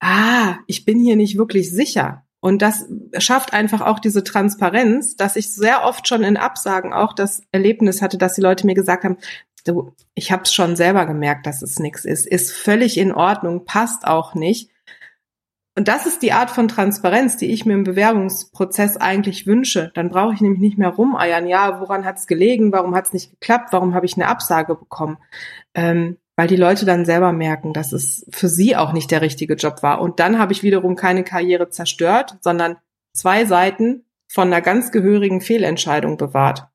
ah, ich bin hier nicht wirklich sicher. Und das schafft einfach auch diese Transparenz, dass ich sehr oft schon in Absagen auch das Erlebnis hatte, dass die Leute mir gesagt haben, du, ich habe es schon selber gemerkt, dass es nichts ist, ist völlig in Ordnung, passt auch nicht. Und das ist die Art von Transparenz, die ich mir im Bewerbungsprozess eigentlich wünsche. Dann brauche ich nämlich nicht mehr rumeiern, ja, woran hat es gelegen, warum hat es nicht geklappt, warum habe ich eine Absage bekommen. Ähm, weil die Leute dann selber merken, dass es für sie auch nicht der richtige Job war. Und dann habe ich wiederum keine Karriere zerstört, sondern zwei Seiten von einer ganz gehörigen Fehlentscheidung bewahrt.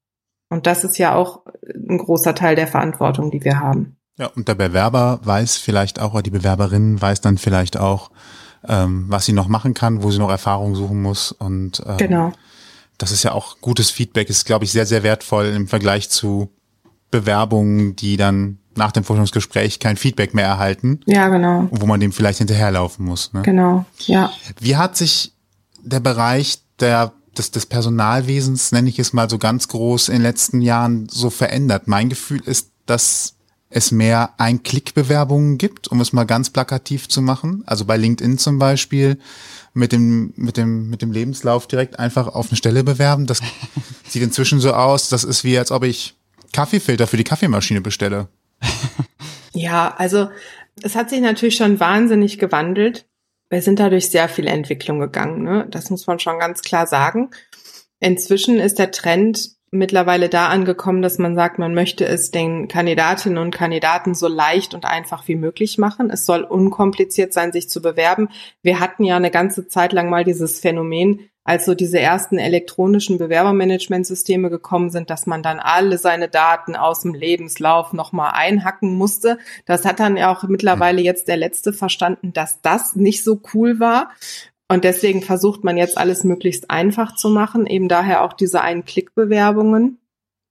Und das ist ja auch ein großer Teil der Verantwortung, die wir haben. Ja, und der Bewerber weiß vielleicht auch, oder die Bewerberin weiß dann vielleicht auch, ähm, was sie noch machen kann, wo sie noch Erfahrung suchen muss. Und ähm, genau. das ist ja auch gutes Feedback, ist, glaube ich, sehr, sehr wertvoll im Vergleich zu Bewerbungen, die dann nach dem Forschungsgespräch kein Feedback mehr erhalten. Ja, genau. Wo man dem vielleicht hinterherlaufen muss. Ne? Genau, ja. Wie hat sich der Bereich der, des, des Personalwesens, nenne ich es mal so ganz groß, in den letzten Jahren so verändert? Mein Gefühl ist, dass es mehr Ein-Klick-Bewerbungen gibt, um es mal ganz plakativ zu machen. Also bei LinkedIn zum Beispiel mit dem, mit dem, mit dem Lebenslauf direkt einfach auf eine Stelle bewerben. Das sieht inzwischen so aus, das ist wie, als ob ich Kaffeefilter für die Kaffeemaschine bestelle. Ja, also es hat sich natürlich schon wahnsinnig gewandelt. Wir sind dadurch sehr viel Entwicklung gegangen, ne? Das muss man schon ganz klar sagen. inzwischen ist der Trend mittlerweile da angekommen, dass man sagt, man möchte es den Kandidatinnen und Kandidaten so leicht und einfach wie möglich machen. Es soll unkompliziert sein, sich zu bewerben. Wir hatten ja eine ganze Zeit lang mal dieses Phänomen, als so diese ersten elektronischen Bewerbermanagementsysteme gekommen sind, dass man dann alle seine Daten aus dem Lebenslauf nochmal einhacken musste. Das hat dann ja auch mittlerweile jetzt der Letzte verstanden, dass das nicht so cool war. Und deswegen versucht man jetzt alles möglichst einfach zu machen, eben daher auch diese Ein-Klick-Bewerbungen.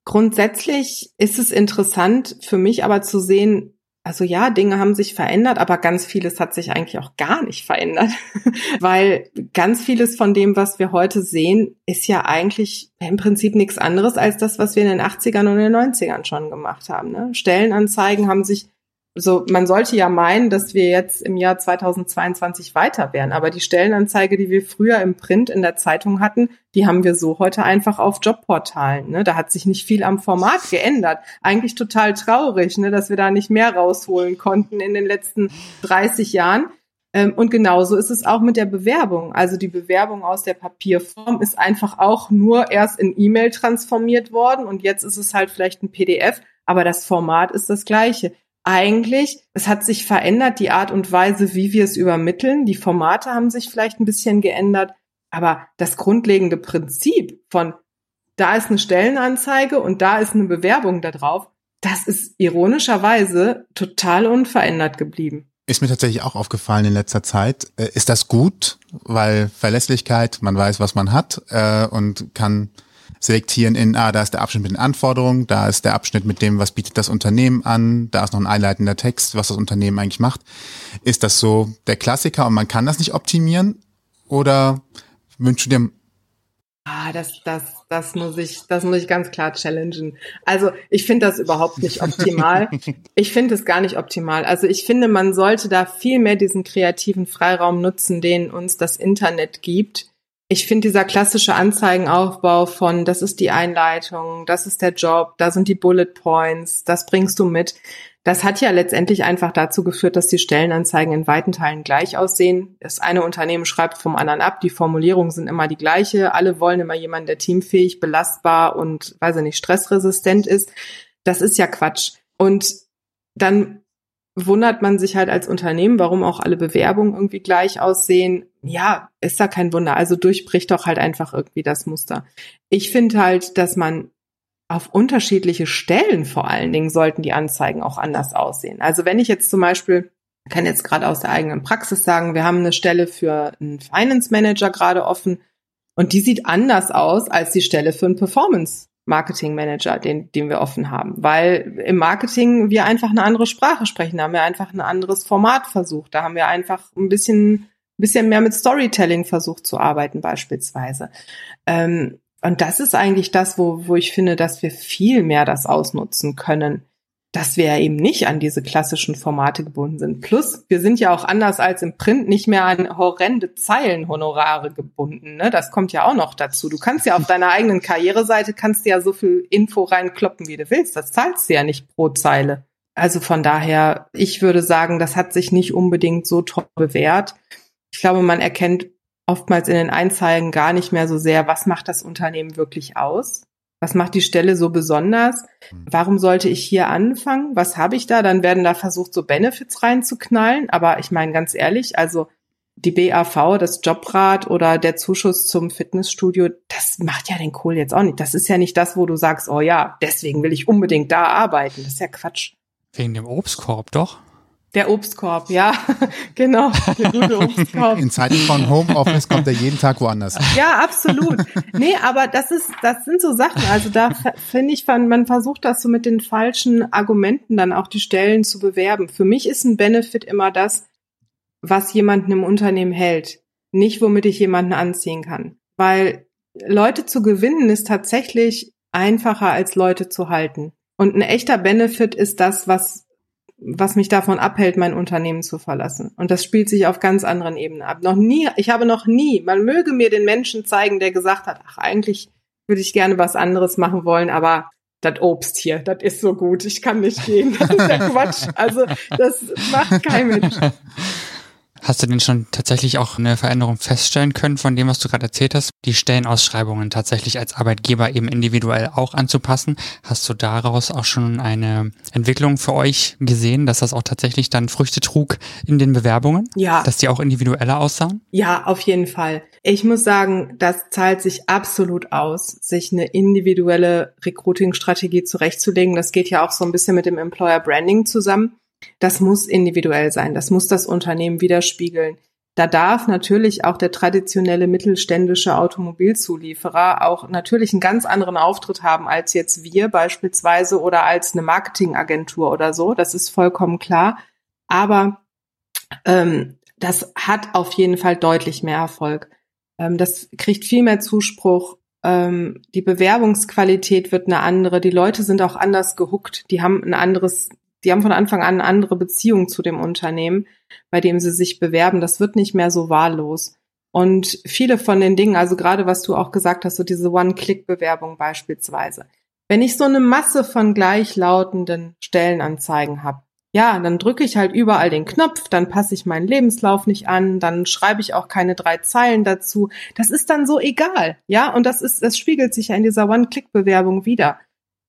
Grundsätzlich ist es interessant für mich aber zu sehen, also ja, Dinge haben sich verändert, aber ganz vieles hat sich eigentlich auch gar nicht verändert, weil ganz vieles von dem, was wir heute sehen, ist ja eigentlich im Prinzip nichts anderes als das, was wir in den 80ern und den 90ern schon gemacht haben. Ne? Stellenanzeigen haben sich so, man sollte ja meinen, dass wir jetzt im Jahr 2022 weiter wären. Aber die Stellenanzeige, die wir früher im Print in der Zeitung hatten, die haben wir so heute einfach auf Jobportalen. Ne? Da hat sich nicht viel am Format geändert. Eigentlich total traurig, ne? dass wir da nicht mehr rausholen konnten in den letzten 30 Jahren. Ähm, und genauso ist es auch mit der Bewerbung. Also die Bewerbung aus der Papierform ist einfach auch nur erst in E-Mail transformiert worden und jetzt ist es halt vielleicht ein PDF, aber das Format ist das gleiche eigentlich, es hat sich verändert, die Art und Weise, wie wir es übermitteln. Die Formate haben sich vielleicht ein bisschen geändert, aber das grundlegende Prinzip von da ist eine Stellenanzeige und da ist eine Bewerbung da drauf, das ist ironischerweise total unverändert geblieben. Ist mir tatsächlich auch aufgefallen in letzter Zeit. Äh, ist das gut? Weil Verlässlichkeit, man weiß, was man hat äh, und kann selektieren in, ah, da ist der Abschnitt mit den Anforderungen, da ist der Abschnitt mit dem, was bietet das Unternehmen an, da ist noch ein einleitender Text, was das Unternehmen eigentlich macht. Ist das so der Klassiker und man kann das nicht optimieren? Oder wünschst du dir Ah, das, das, das muss ich, das muss ich ganz klar challengen. Also ich finde das überhaupt nicht optimal. Ich finde es gar nicht optimal. Also ich finde, man sollte da viel mehr diesen kreativen Freiraum nutzen, den uns das Internet gibt ich finde dieser klassische Anzeigenaufbau von, das ist die Einleitung, das ist der Job, da sind die Bullet Points, das bringst du mit. Das hat ja letztendlich einfach dazu geführt, dass die Stellenanzeigen in weiten Teilen gleich aussehen. Das eine Unternehmen schreibt vom anderen ab, die Formulierungen sind immer die gleiche, alle wollen immer jemanden, der teamfähig, belastbar und, weiß ich nicht, stressresistent ist. Das ist ja Quatsch. Und dann wundert man sich halt als Unternehmen, warum auch alle Bewerbungen irgendwie gleich aussehen. Ja, ist da kein Wunder. Also durchbricht doch halt einfach irgendwie das Muster. Ich finde halt, dass man auf unterschiedliche Stellen vor allen Dingen sollten die Anzeigen auch anders aussehen. Also wenn ich jetzt zum Beispiel, kann jetzt gerade aus der eigenen Praxis sagen, wir haben eine Stelle für einen Finance Manager gerade offen und die sieht anders aus als die Stelle für einen Performance Marketing Manager, den, den wir offen haben, weil im Marketing wir einfach eine andere Sprache sprechen, da haben wir einfach ein anderes Format versucht, da haben wir einfach ein bisschen, bisschen mehr mit Storytelling versucht zu arbeiten beispielsweise. Ähm, und das ist eigentlich das, wo, wo ich finde, dass wir viel mehr das ausnutzen können dass wir eben nicht an diese klassischen Formate gebunden sind. Plus, wir sind ja auch anders als im Print nicht mehr an horrende Zeilenhonorare gebunden. Ne? Das kommt ja auch noch dazu. Du kannst ja auf deiner eigenen Karriereseite kannst du ja so viel Info reinkloppen, wie du willst. Das zahlst du ja nicht pro Zeile. Also von daher, ich würde sagen, das hat sich nicht unbedingt so toll bewährt. Ich glaube, man erkennt oftmals in den Einzeigen gar nicht mehr so sehr, was macht das Unternehmen wirklich aus. Was macht die Stelle so besonders? Mhm. Warum sollte ich hier anfangen? Was habe ich da? Dann werden da versucht, so Benefits reinzuknallen. Aber ich meine ganz ehrlich, also die BAV, das Jobrat oder der Zuschuss zum Fitnessstudio, das macht ja den Kohl jetzt auch nicht. Das ist ja nicht das, wo du sagst, oh ja, deswegen will ich unbedingt da arbeiten. Das ist ja Quatsch. Wegen dem Obstkorb, doch? Der Obstkorb, ja, genau, der gute Obstkorb. In Zeiten von Homeoffice kommt er jeden Tag woanders. Ja, absolut. Nee, aber das ist, das sind so Sachen. Also da finde ich, man versucht das so mit den falschen Argumenten dann auch die Stellen zu bewerben. Für mich ist ein Benefit immer das, was jemanden im Unternehmen hält, nicht womit ich jemanden anziehen kann. Weil Leute zu gewinnen ist tatsächlich einfacher als Leute zu halten. Und ein echter Benefit ist das, was was mich davon abhält, mein Unternehmen zu verlassen. Und das spielt sich auf ganz anderen Ebenen ab. Noch nie, ich habe noch nie, man möge mir den Menschen zeigen, der gesagt hat, ach, eigentlich würde ich gerne was anderes machen wollen, aber das Obst hier, das ist so gut, ich kann nicht gehen. Das ist ja Quatsch. Also, das macht kein Mensch. Hast du denn schon tatsächlich auch eine Veränderung feststellen können von dem, was du gerade erzählt hast? Die Stellenausschreibungen tatsächlich als Arbeitgeber eben individuell auch anzupassen. Hast du daraus auch schon eine Entwicklung für euch gesehen, dass das auch tatsächlich dann Früchte trug in den Bewerbungen? Ja. Dass die auch individueller aussahen? Ja, auf jeden Fall. Ich muss sagen, das zahlt sich absolut aus, sich eine individuelle Recruiting-Strategie zurechtzulegen. Das geht ja auch so ein bisschen mit dem Employer Branding zusammen. Das muss individuell sein. Das muss das Unternehmen widerspiegeln. Da darf natürlich auch der traditionelle mittelständische Automobilzulieferer auch natürlich einen ganz anderen Auftritt haben als jetzt wir beispielsweise oder als eine Marketingagentur oder so. Das ist vollkommen klar. Aber ähm, das hat auf jeden Fall deutlich mehr Erfolg. Ähm, das kriegt viel mehr Zuspruch. Ähm, die Bewerbungsqualität wird eine andere. Die Leute sind auch anders gehuckt. Die haben ein anderes die haben von Anfang an eine andere Beziehung zu dem Unternehmen, bei dem sie sich bewerben. Das wird nicht mehr so wahllos. Und viele von den Dingen, also gerade was du auch gesagt hast, so diese One-Click-Bewerbung beispielsweise. Wenn ich so eine Masse von gleichlautenden Stellenanzeigen habe, ja, dann drücke ich halt überall den Knopf, dann passe ich meinen Lebenslauf nicht an, dann schreibe ich auch keine drei Zeilen dazu. Das ist dann so egal, ja, und das ist, das spiegelt sich ja in dieser One-Click-Bewerbung wieder,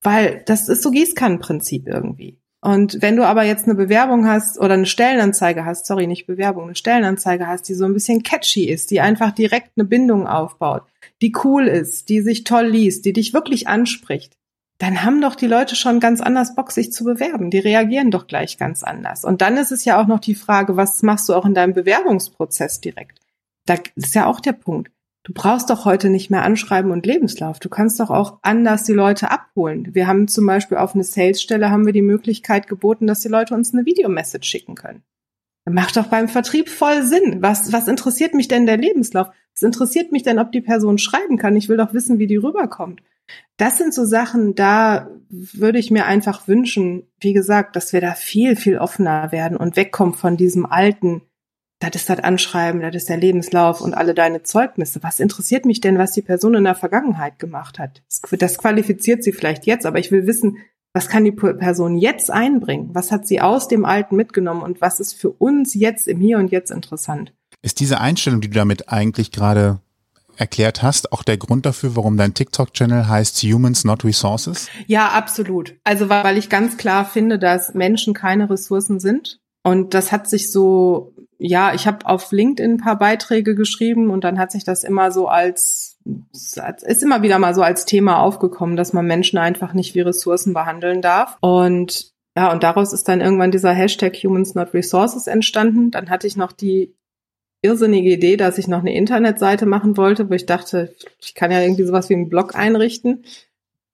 weil das ist so Gießkannenprinzip irgendwie. Und wenn du aber jetzt eine Bewerbung hast oder eine Stellenanzeige hast, sorry, nicht Bewerbung, eine Stellenanzeige hast, die so ein bisschen catchy ist, die einfach direkt eine Bindung aufbaut, die cool ist, die sich toll liest, die dich wirklich anspricht, dann haben doch die Leute schon ganz anders Bock, sich zu bewerben. Die reagieren doch gleich ganz anders. Und dann ist es ja auch noch die Frage, was machst du auch in deinem Bewerbungsprozess direkt? Da ist ja auch der Punkt. Du brauchst doch heute nicht mehr Anschreiben und Lebenslauf. Du kannst doch auch anders die Leute abholen. Wir haben zum Beispiel auf eine Salesstelle haben wir die Möglichkeit geboten, dass die Leute uns eine Videomessage schicken können. Macht doch beim Vertrieb voll Sinn. Was, was interessiert mich denn der Lebenslauf? Was interessiert mich denn, ob die Person schreiben kann? Ich will doch wissen, wie die rüberkommt. Das sind so Sachen, da würde ich mir einfach wünschen, wie gesagt, dass wir da viel, viel offener werden und wegkommen von diesem alten, das ist das Anschreiben, das ist der Lebenslauf und alle deine Zeugnisse. Was interessiert mich denn, was die Person in der Vergangenheit gemacht hat? Das qualifiziert sie vielleicht jetzt, aber ich will wissen, was kann die Person jetzt einbringen? Was hat sie aus dem Alten mitgenommen und was ist für uns jetzt im Hier und Jetzt interessant? Ist diese Einstellung, die du damit eigentlich gerade erklärt hast, auch der Grund dafür, warum dein TikTok-Channel heißt Humans Not Resources? Ja, absolut. Also weil ich ganz klar finde, dass Menschen keine Ressourcen sind. Und das hat sich so ja, ich habe auf LinkedIn ein paar Beiträge geschrieben und dann hat sich das immer so als, ist immer wieder mal so als Thema aufgekommen, dass man Menschen einfach nicht wie Ressourcen behandeln darf. Und ja, und daraus ist dann irgendwann dieser Hashtag Humans Not Resources entstanden. Dann hatte ich noch die irrsinnige Idee, dass ich noch eine Internetseite machen wollte, wo ich dachte, ich kann ja irgendwie sowas wie einen Blog einrichten.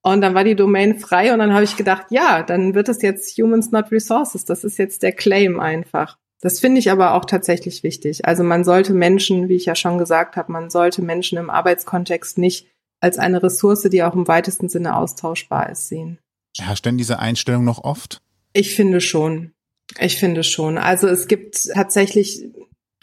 Und dann war die Domain frei und dann habe ich gedacht, ja, dann wird es jetzt Humans Not Resources. Das ist jetzt der Claim einfach. Das finde ich aber auch tatsächlich wichtig. Also man sollte Menschen, wie ich ja schon gesagt habe, man sollte Menschen im Arbeitskontext nicht als eine Ressource, die auch im weitesten Sinne austauschbar ist, sehen. Herrscht denn diese Einstellung noch oft? Ich finde schon. Ich finde schon. Also es gibt tatsächlich,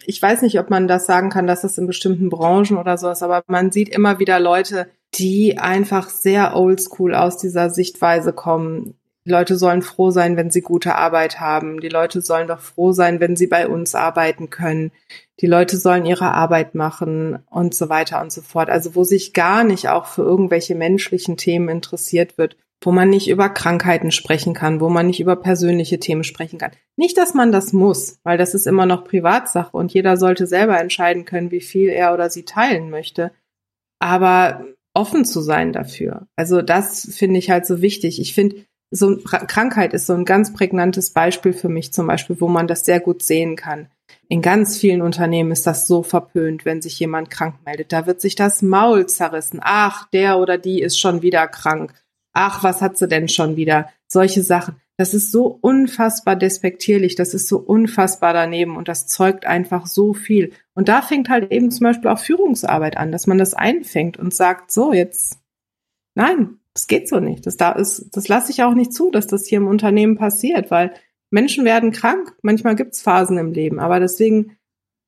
ich weiß nicht, ob man das sagen kann, dass das in bestimmten Branchen oder so ist, aber man sieht immer wieder Leute, die einfach sehr oldschool aus dieser Sichtweise kommen. Die Leute sollen froh sein, wenn sie gute Arbeit haben. Die Leute sollen doch froh sein, wenn sie bei uns arbeiten können. Die Leute sollen ihre Arbeit machen und so weiter und so fort. Also wo sich gar nicht auch für irgendwelche menschlichen Themen interessiert wird, wo man nicht über Krankheiten sprechen kann, wo man nicht über persönliche Themen sprechen kann. Nicht, dass man das muss, weil das ist immer noch Privatsache und jeder sollte selber entscheiden können, wie viel er oder sie teilen möchte. Aber offen zu sein dafür. Also das finde ich halt so wichtig. Ich finde, so Krankheit ist so ein ganz prägnantes Beispiel für mich zum Beispiel, wo man das sehr gut sehen kann. In ganz vielen Unternehmen ist das so verpönt, wenn sich jemand krank meldet. Da wird sich das Maul zerrissen. Ach, der oder die ist schon wieder krank. Ach, was hat sie denn schon wieder? Solche Sachen. Das ist so unfassbar despektierlich, das ist so unfassbar daneben und das zeugt einfach so viel. Und da fängt halt eben zum Beispiel auch Führungsarbeit an, dass man das einfängt und sagt, so, jetzt, nein, das geht so nicht. Das, da ist, das lasse ich auch nicht zu, dass das hier im Unternehmen passiert, weil Menschen werden krank. Manchmal gibt's Phasen im Leben, aber deswegen,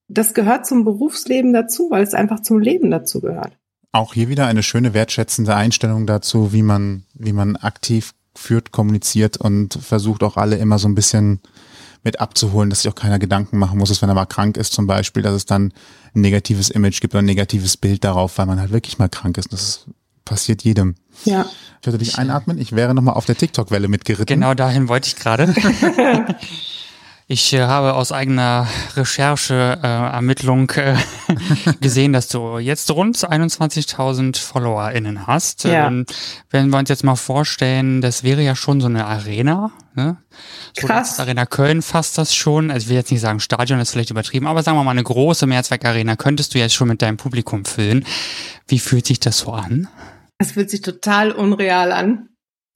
das gehört zum Berufsleben dazu, weil es einfach zum Leben dazu gehört. Auch hier wieder eine schöne wertschätzende Einstellung dazu, wie man, wie man aktiv führt, kommuniziert und versucht auch alle immer so ein bisschen mit abzuholen, dass sich auch keiner Gedanken machen muss, dass wenn er mal krank ist zum Beispiel, dass es dann ein negatives Image gibt oder ein negatives Bild darauf, weil man halt wirklich mal krank ist. Das passiert jedem. Ja. Ich würde dich einatmen, ich wäre nochmal auf der TikTok-Welle mitgeritten. Genau dahin wollte ich gerade. Ich äh, habe aus eigener Recherche, äh, Ermittlung äh, gesehen, dass du jetzt rund 21.000 FollowerInnen hast. Ja. Ähm, wenn wir uns jetzt mal vorstellen, das wäre ja schon so eine Arena. Ne? So Krass. das Arena Köln fasst das schon. Also ich will jetzt nicht sagen, Stadion ist vielleicht übertrieben, aber sagen wir mal eine große Mehrzweckarena könntest du jetzt schon mit deinem Publikum füllen. Wie fühlt sich das so an? Es fühlt sich total unreal an.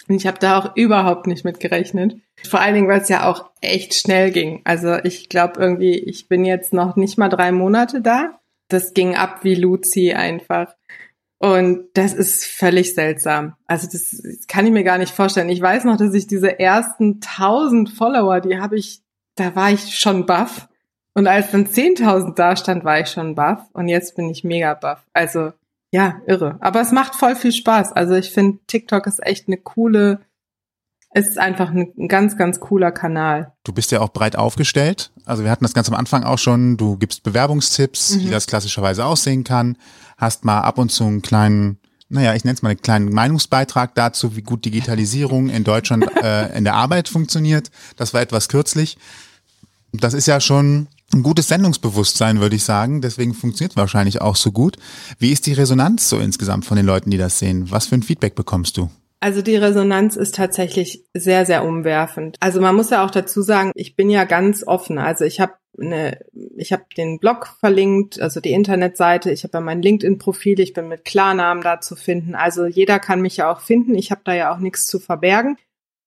Und ich habe da auch überhaupt nicht mit gerechnet. Vor allen Dingen, weil es ja auch echt schnell ging. Also ich glaube irgendwie, ich bin jetzt noch nicht mal drei Monate da. Das ging ab wie Luzi einfach. Und das ist völlig seltsam. Also das, kann ich mir gar nicht vorstellen. Ich weiß noch, dass ich diese ersten tausend Follower, die habe ich, da war ich schon baff. Und als dann 10.000 da stand, war ich schon baff. Und jetzt bin ich mega baff. Also ja, irre. Aber es macht voll viel Spaß. Also ich finde, TikTok ist echt eine coole, es ist einfach ein, ganz, ganz cooler Kanal. Du bist ja auch breit aufgestellt. Also wir hatten das ganz am Anfang auch schon. Du gibst Bewerbungstipps, wie das klassischerweise aussehen kann. Hast mal ab und zu einen kleinen, naja, ich nenne es mal einen kleinen Meinungsbeitrag dazu, wie gut Digitalisierung in Deutschland äh, in der Arbeit funktioniert. Das war etwas kürzlich. Das ist ja schon ein gutes Sendungsbewusstsein, würde ich sagen. Deswegen funktioniert es wahrscheinlich auch so gut. Wie ist die Resonanz so insgesamt von den Leuten, die das sehen? Was für ein Feedback bekommst du? Also die Resonanz ist tatsächlich sehr, sehr umwerfend. Also man muss ja auch dazu sagen, ich bin ja ganz offen. Also ich habe eine, ich habe den Blog verlinkt, also die Internetseite, ich habe ja mein LinkedIn-Profil, ich bin mit Klarnamen da zu finden. Also jeder kann mich ja auch finden. Ich habe da ja auch nichts zu verbergen.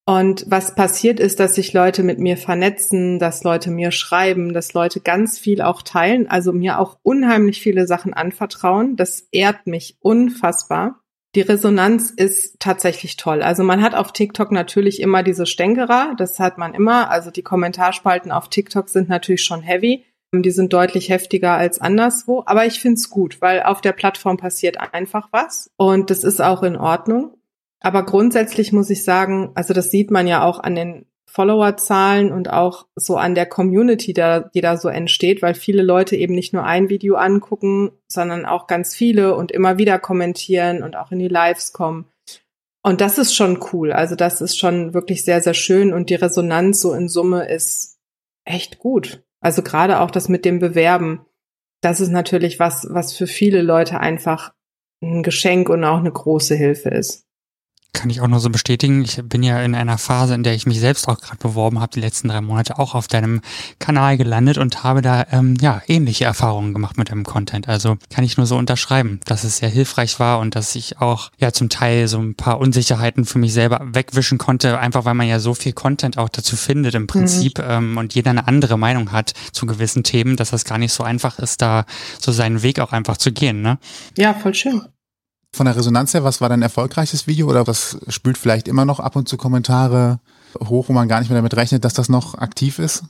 Und was passiert ist, dass sich Leute mit mir vernetzen, dass Leute mir schreiben, dass Leute ganz viel auch teilen, also mir auch unheimlich viele Sachen anvertrauen. Das ehrt mich unfassbar. Die Resonanz ist tatsächlich toll. Also man hat auf TikTok natürlich immer diese Stänkerer, das hat man immer. Also die Kommentarspalten auf TikTok sind natürlich schon heavy. Die sind deutlich heftiger als anderswo. Aber ich find's gut, weil auf der Plattform passiert einfach was. Und das ist auch in Ordnung. Aber grundsätzlich muss ich sagen, also das sieht man ja auch an den Followerzahlen und auch so an der Community, da, die da so entsteht, weil viele Leute eben nicht nur ein Video angucken, sondern auch ganz viele und immer wieder kommentieren und auch in die Lives kommen. Und das ist schon cool. Also das ist schon wirklich sehr, sehr schön und die Resonanz so in Summe ist echt gut. Also gerade auch das mit dem Bewerben, das ist natürlich was, was für viele Leute einfach ein Geschenk und auch eine große Hilfe ist. Kann ich auch nur so bestätigen. Ich bin ja in einer Phase, in der ich mich selbst auch gerade beworben habe, die letzten drei Monate auch auf deinem Kanal gelandet und habe da ähm, ja ähnliche Erfahrungen gemacht mit deinem Content. Also kann ich nur so unterschreiben, dass es sehr hilfreich war und dass ich auch ja zum Teil so ein paar Unsicherheiten für mich selber wegwischen konnte, einfach weil man ja so viel Content auch dazu findet im Prinzip mhm. ähm, und jeder eine andere Meinung hat zu gewissen Themen, dass das gar nicht so einfach ist, da so seinen Weg auch einfach zu gehen. Ne? Ja, voll schön. Von der Resonanz her, was war dein erfolgreiches Video oder was spült vielleicht immer noch ab und zu Kommentare hoch, wo man gar nicht mehr damit rechnet, dass das noch aktiv ist?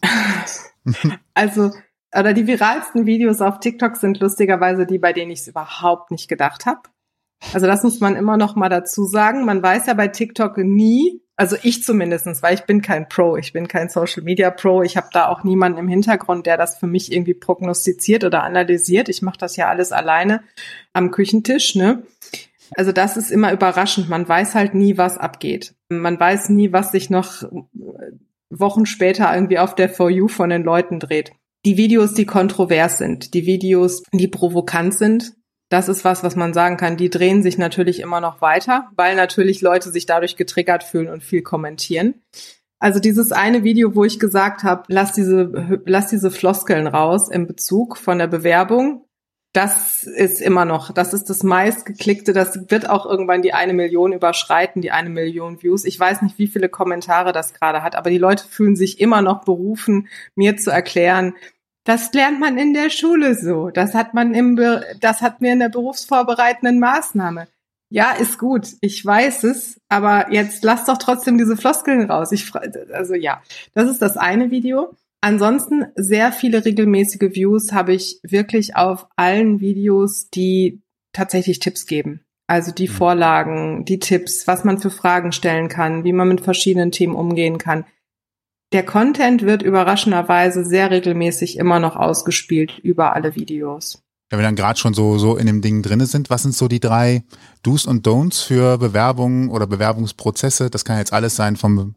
also, oder die viralsten Videos auf TikTok sind lustigerweise die, bei denen ich es überhaupt nicht gedacht habe. Also das muss man immer noch mal dazu sagen. Man weiß ja bei TikTok nie, also ich zumindestens, weil ich bin kein Pro, ich bin kein Social Media Pro, ich habe da auch niemanden im Hintergrund, der das für mich irgendwie prognostiziert oder analysiert. Ich mache das ja alles alleine am Küchentisch, ne? Also das ist immer überraschend. Man weiß halt nie, was abgeht. Man weiß nie, was sich noch Wochen später irgendwie auf der For You von den Leuten dreht. Die Videos, die kontrovers sind, die Videos, die provokant sind, das ist was, was man sagen kann. Die drehen sich natürlich immer noch weiter, weil natürlich Leute sich dadurch getriggert fühlen und viel kommentieren. Also dieses eine Video, wo ich gesagt habe, lass diese, lass diese Floskeln raus im Bezug von der Bewerbung, das ist immer noch, das ist das meistgeklickte, das wird auch irgendwann die eine Million überschreiten, die eine Million Views. Ich weiß nicht, wie viele Kommentare das gerade hat, aber die Leute fühlen sich immer noch berufen, mir zu erklären, das lernt man in der Schule so. Das hat man im, das hat mir in der berufsvorbereitenden Maßnahme. Ja, ist gut. Ich weiß es, aber jetzt lass doch trotzdem diese Floskeln raus. Ich, also ja, das ist das eine Video. Ansonsten sehr viele regelmäßige Views habe ich wirklich auf allen Videos, die tatsächlich Tipps geben. Also die mhm. Vorlagen, die Tipps, was man für Fragen stellen kann, wie man mit verschiedenen Themen umgehen kann. Der Content wird überraschenderweise sehr regelmäßig immer noch ausgespielt über alle Videos. Wenn wir dann gerade schon so, so in dem Ding drinne sind, was sind so die drei Do's und Don'ts für Bewerbungen oder Bewerbungsprozesse? Das kann jetzt alles sein vom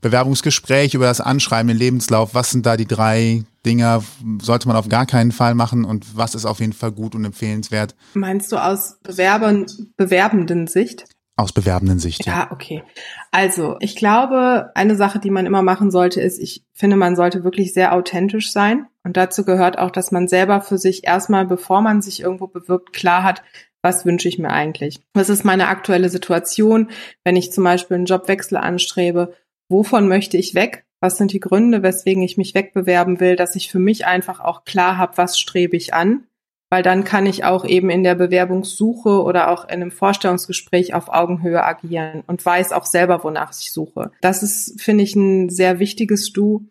Bewerbungsgespräch über das Anschreiben, den Lebenslauf. Was sind da die drei Dinger, sollte man auf gar keinen Fall machen und was ist auf jeden Fall gut und empfehlenswert? Meinst du aus Bewerbern, bewerbenden Sicht? Aus bewerbenden Sicht, ja. Ja, okay. Also, ich glaube, eine Sache, die man immer machen sollte, ist, ich finde, man sollte wirklich sehr authentisch sein. Und dazu gehört auch, dass man selber für sich erstmal, bevor man sich irgendwo bewirbt, klar hat, was wünsche ich mir eigentlich? Was ist meine aktuelle Situation, wenn ich zum Beispiel einen Jobwechsel anstrebe? Wovon möchte ich weg? Was sind die Gründe, weswegen ich mich wegbewerben will, dass ich für mich einfach auch klar habe, was strebe ich an? Weil dann kann ich auch eben in der Bewerbungssuche oder auch in einem Vorstellungsgespräch auf Augenhöhe agieren und weiß auch selber, wonach ich suche. Das ist, finde ich, ein sehr wichtiges Du,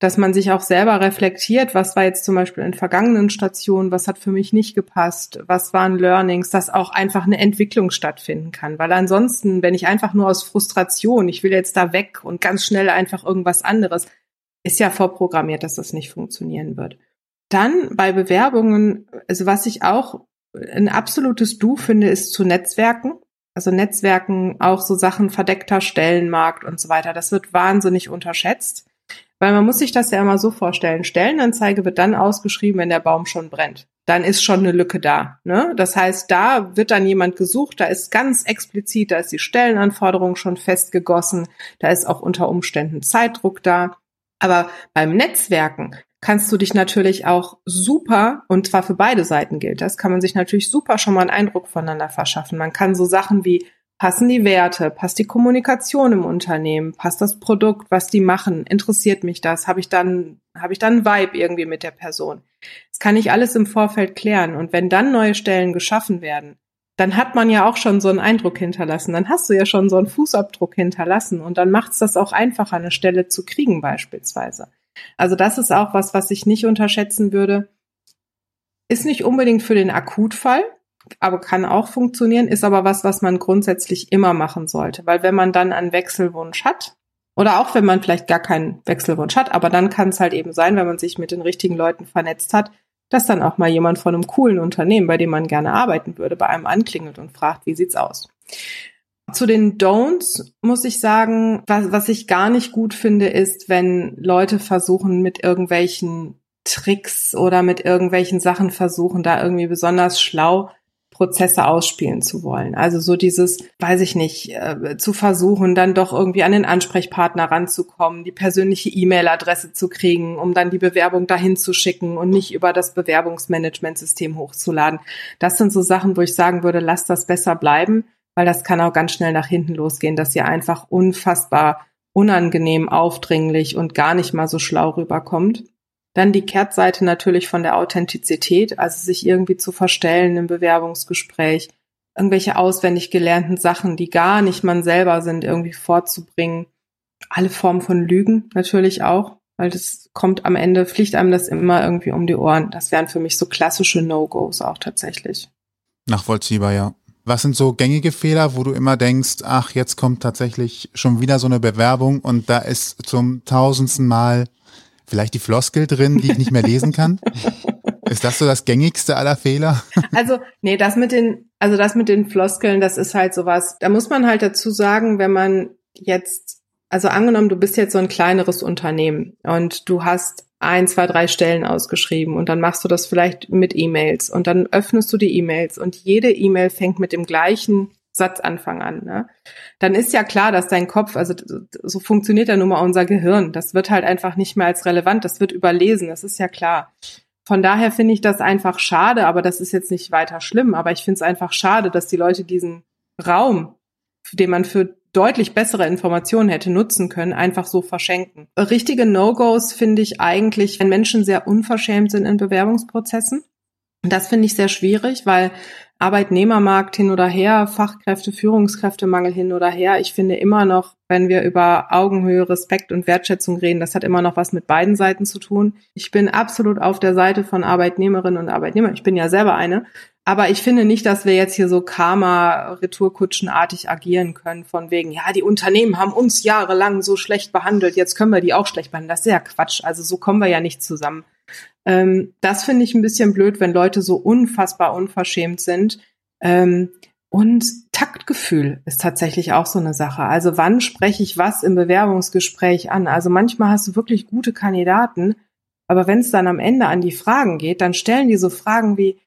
dass man sich auch selber reflektiert, was war jetzt zum Beispiel in vergangenen Stationen, was hat für mich nicht gepasst, was waren Learnings, dass auch einfach eine Entwicklung stattfinden kann. Weil ansonsten, wenn ich einfach nur aus Frustration, ich will jetzt da weg und ganz schnell einfach irgendwas anderes, ist ja vorprogrammiert, dass das nicht funktionieren wird. Dann bei Bewerbungen, also was ich auch ein absolutes Du finde, ist zu Netzwerken. Also Netzwerken, auch so Sachen verdeckter Stellenmarkt und so weiter. Das wird wahnsinnig unterschätzt. Weil man muss sich das ja immer so vorstellen. Stellenanzeige wird dann ausgeschrieben, wenn der Baum schon brennt. Dann ist schon eine Lücke da. Ne? Das heißt, da wird dann jemand gesucht, da ist ganz explizit, da ist die Stellenanforderung schon festgegossen, da ist auch unter Umständen Zeitdruck da. Aber beim Netzwerken, kannst du dich natürlich auch super, und zwar für beide Seiten gilt das, kann man sich natürlich super schon mal einen Eindruck voneinander verschaffen. Man kann so Sachen wie, passen die Werte, passt die Kommunikation im Unternehmen, passt das Produkt, was die machen, interessiert mich das, habe ich dann, habe ich dann Vibe irgendwie mit der Person. Das kann ich alles im Vorfeld klären. Und wenn dann neue Stellen geschaffen werden, dann hat man ja auch schon so einen Eindruck hinterlassen. Dann hast du ja schon so einen Fußabdruck hinterlassen und dann macht es das auch einfacher, eine Stelle zu kriegen beispielsweise. Also das ist auch was, was ich nicht unterschätzen würde. Ist nicht unbedingt für den Akutfall, aber kann auch funktionieren, ist aber was, was man grundsätzlich immer machen sollte. Weil wenn man dann einen Wechselwunsch hat, oder auch wenn man vielleicht gar keinen Wechselwunsch hat, aber dann kann es halt eben sein, wenn man sich mit den richtigen Leuten vernetzt hat, dass dann auch mal jemand von einem coolen Unternehmen, bei dem man gerne arbeiten würde, bei einem anklingelt und fragt, wie sieht's aus? Zu den Don'ts muss ich sagen, was, was ich gar nicht gut finde, ist, wenn Leute versuchen, mit irgendwelchen Tricks oder mit irgendwelchen Sachen versuchen, da irgendwie besonders schlau Prozesse ausspielen zu wollen. Also so dieses, weiß ich nicht, äh, zu versuchen, dann doch irgendwie an den Ansprechpartner ranzukommen, die persönliche E-Mail-Adresse zu kriegen, um dann die Bewerbung dahin zu schicken und nicht über das Bewerbungsmanagementsystem hochzuladen. Das sind so Sachen, wo ich sagen würde, lass das besser bleiben weil das kann auch ganz schnell nach hinten losgehen, dass ihr einfach unfassbar unangenehm, aufdringlich und gar nicht mal so schlau rüberkommt. Dann die Kehrtseite natürlich von der Authentizität, also sich irgendwie zu verstellen im Bewerbungsgespräch, irgendwelche auswendig gelernten Sachen, die gar nicht man selber sind, irgendwie vorzubringen. Alle Formen von Lügen natürlich auch, weil das kommt am Ende, fliegt einem das immer irgendwie um die Ohren. Das wären für mich so klassische No-Gos auch tatsächlich. Nachvollziehbar, ja. Was sind so gängige Fehler, wo du immer denkst, ach, jetzt kommt tatsächlich schon wieder so eine Bewerbung und da ist zum tausendsten Mal vielleicht die Floskel drin, die ich nicht mehr lesen kann? Ist das so das gängigste aller Fehler? Also, nee, das mit den, also das mit den Floskeln, das ist halt sowas. Da muss man halt dazu sagen, wenn man jetzt, also angenommen, du bist jetzt so ein kleineres Unternehmen und du hast ein, zwei, drei Stellen ausgeschrieben und dann machst du das vielleicht mit E-Mails und dann öffnest du die E-Mails und jede E-Mail fängt mit dem gleichen Satzanfang an. Ne? Dann ist ja klar, dass dein Kopf, also so funktioniert ja nun mal unser Gehirn, das wird halt einfach nicht mehr als relevant, das wird überlesen, das ist ja klar. Von daher finde ich das einfach schade, aber das ist jetzt nicht weiter schlimm, aber ich finde es einfach schade, dass die Leute diesen Raum, den man für deutlich bessere Informationen hätte nutzen können, einfach so verschenken. Richtige No-Gos finde ich eigentlich, wenn Menschen sehr unverschämt sind in Bewerbungsprozessen. Das finde ich sehr schwierig, weil Arbeitnehmermarkt hin oder her, Fachkräfte, Führungskräftemangel hin oder her. Ich finde immer noch, wenn wir über Augenhöhe, Respekt und Wertschätzung reden, das hat immer noch was mit beiden Seiten zu tun. Ich bin absolut auf der Seite von Arbeitnehmerinnen und Arbeitnehmern. Ich bin ja selber eine. Aber ich finde nicht, dass wir jetzt hier so Karma-Retourkutschenartig agieren können, von wegen, ja, die Unternehmen haben uns jahrelang so schlecht behandelt, jetzt können wir die auch schlecht behandeln. Das ist ja Quatsch. Also so kommen wir ja nicht zusammen. Ähm, das finde ich ein bisschen blöd, wenn Leute so unfassbar unverschämt sind. Ähm, und Taktgefühl ist tatsächlich auch so eine Sache. Also wann spreche ich was im Bewerbungsgespräch an? Also manchmal hast du wirklich gute Kandidaten, aber wenn es dann am Ende an die Fragen geht, dann stellen die so Fragen wie,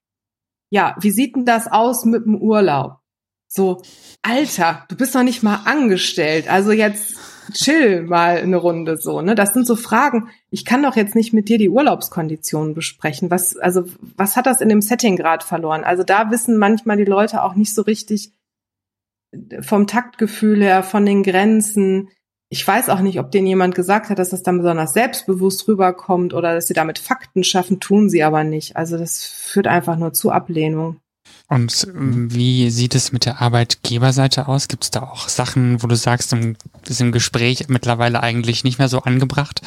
ja, wie sieht denn das aus mit dem Urlaub? So, Alter, du bist noch nicht mal angestellt. Also jetzt chill mal eine Runde so, ne? Das sind so Fragen. Ich kann doch jetzt nicht mit dir die Urlaubskonditionen besprechen. Was, also, was hat das in dem Setting gerade verloren? Also da wissen manchmal die Leute auch nicht so richtig vom Taktgefühl her, von den Grenzen. Ich weiß auch nicht, ob denen jemand gesagt hat, dass das dann besonders selbstbewusst rüberkommt oder dass sie damit Fakten schaffen, tun sie aber nicht. Also das führt einfach nur zu Ablehnung. Und ähm, wie sieht es mit der Arbeitgeberseite aus? Gibt es da auch Sachen, wo du sagst, ist im Gespräch mittlerweile eigentlich nicht mehr so angebracht?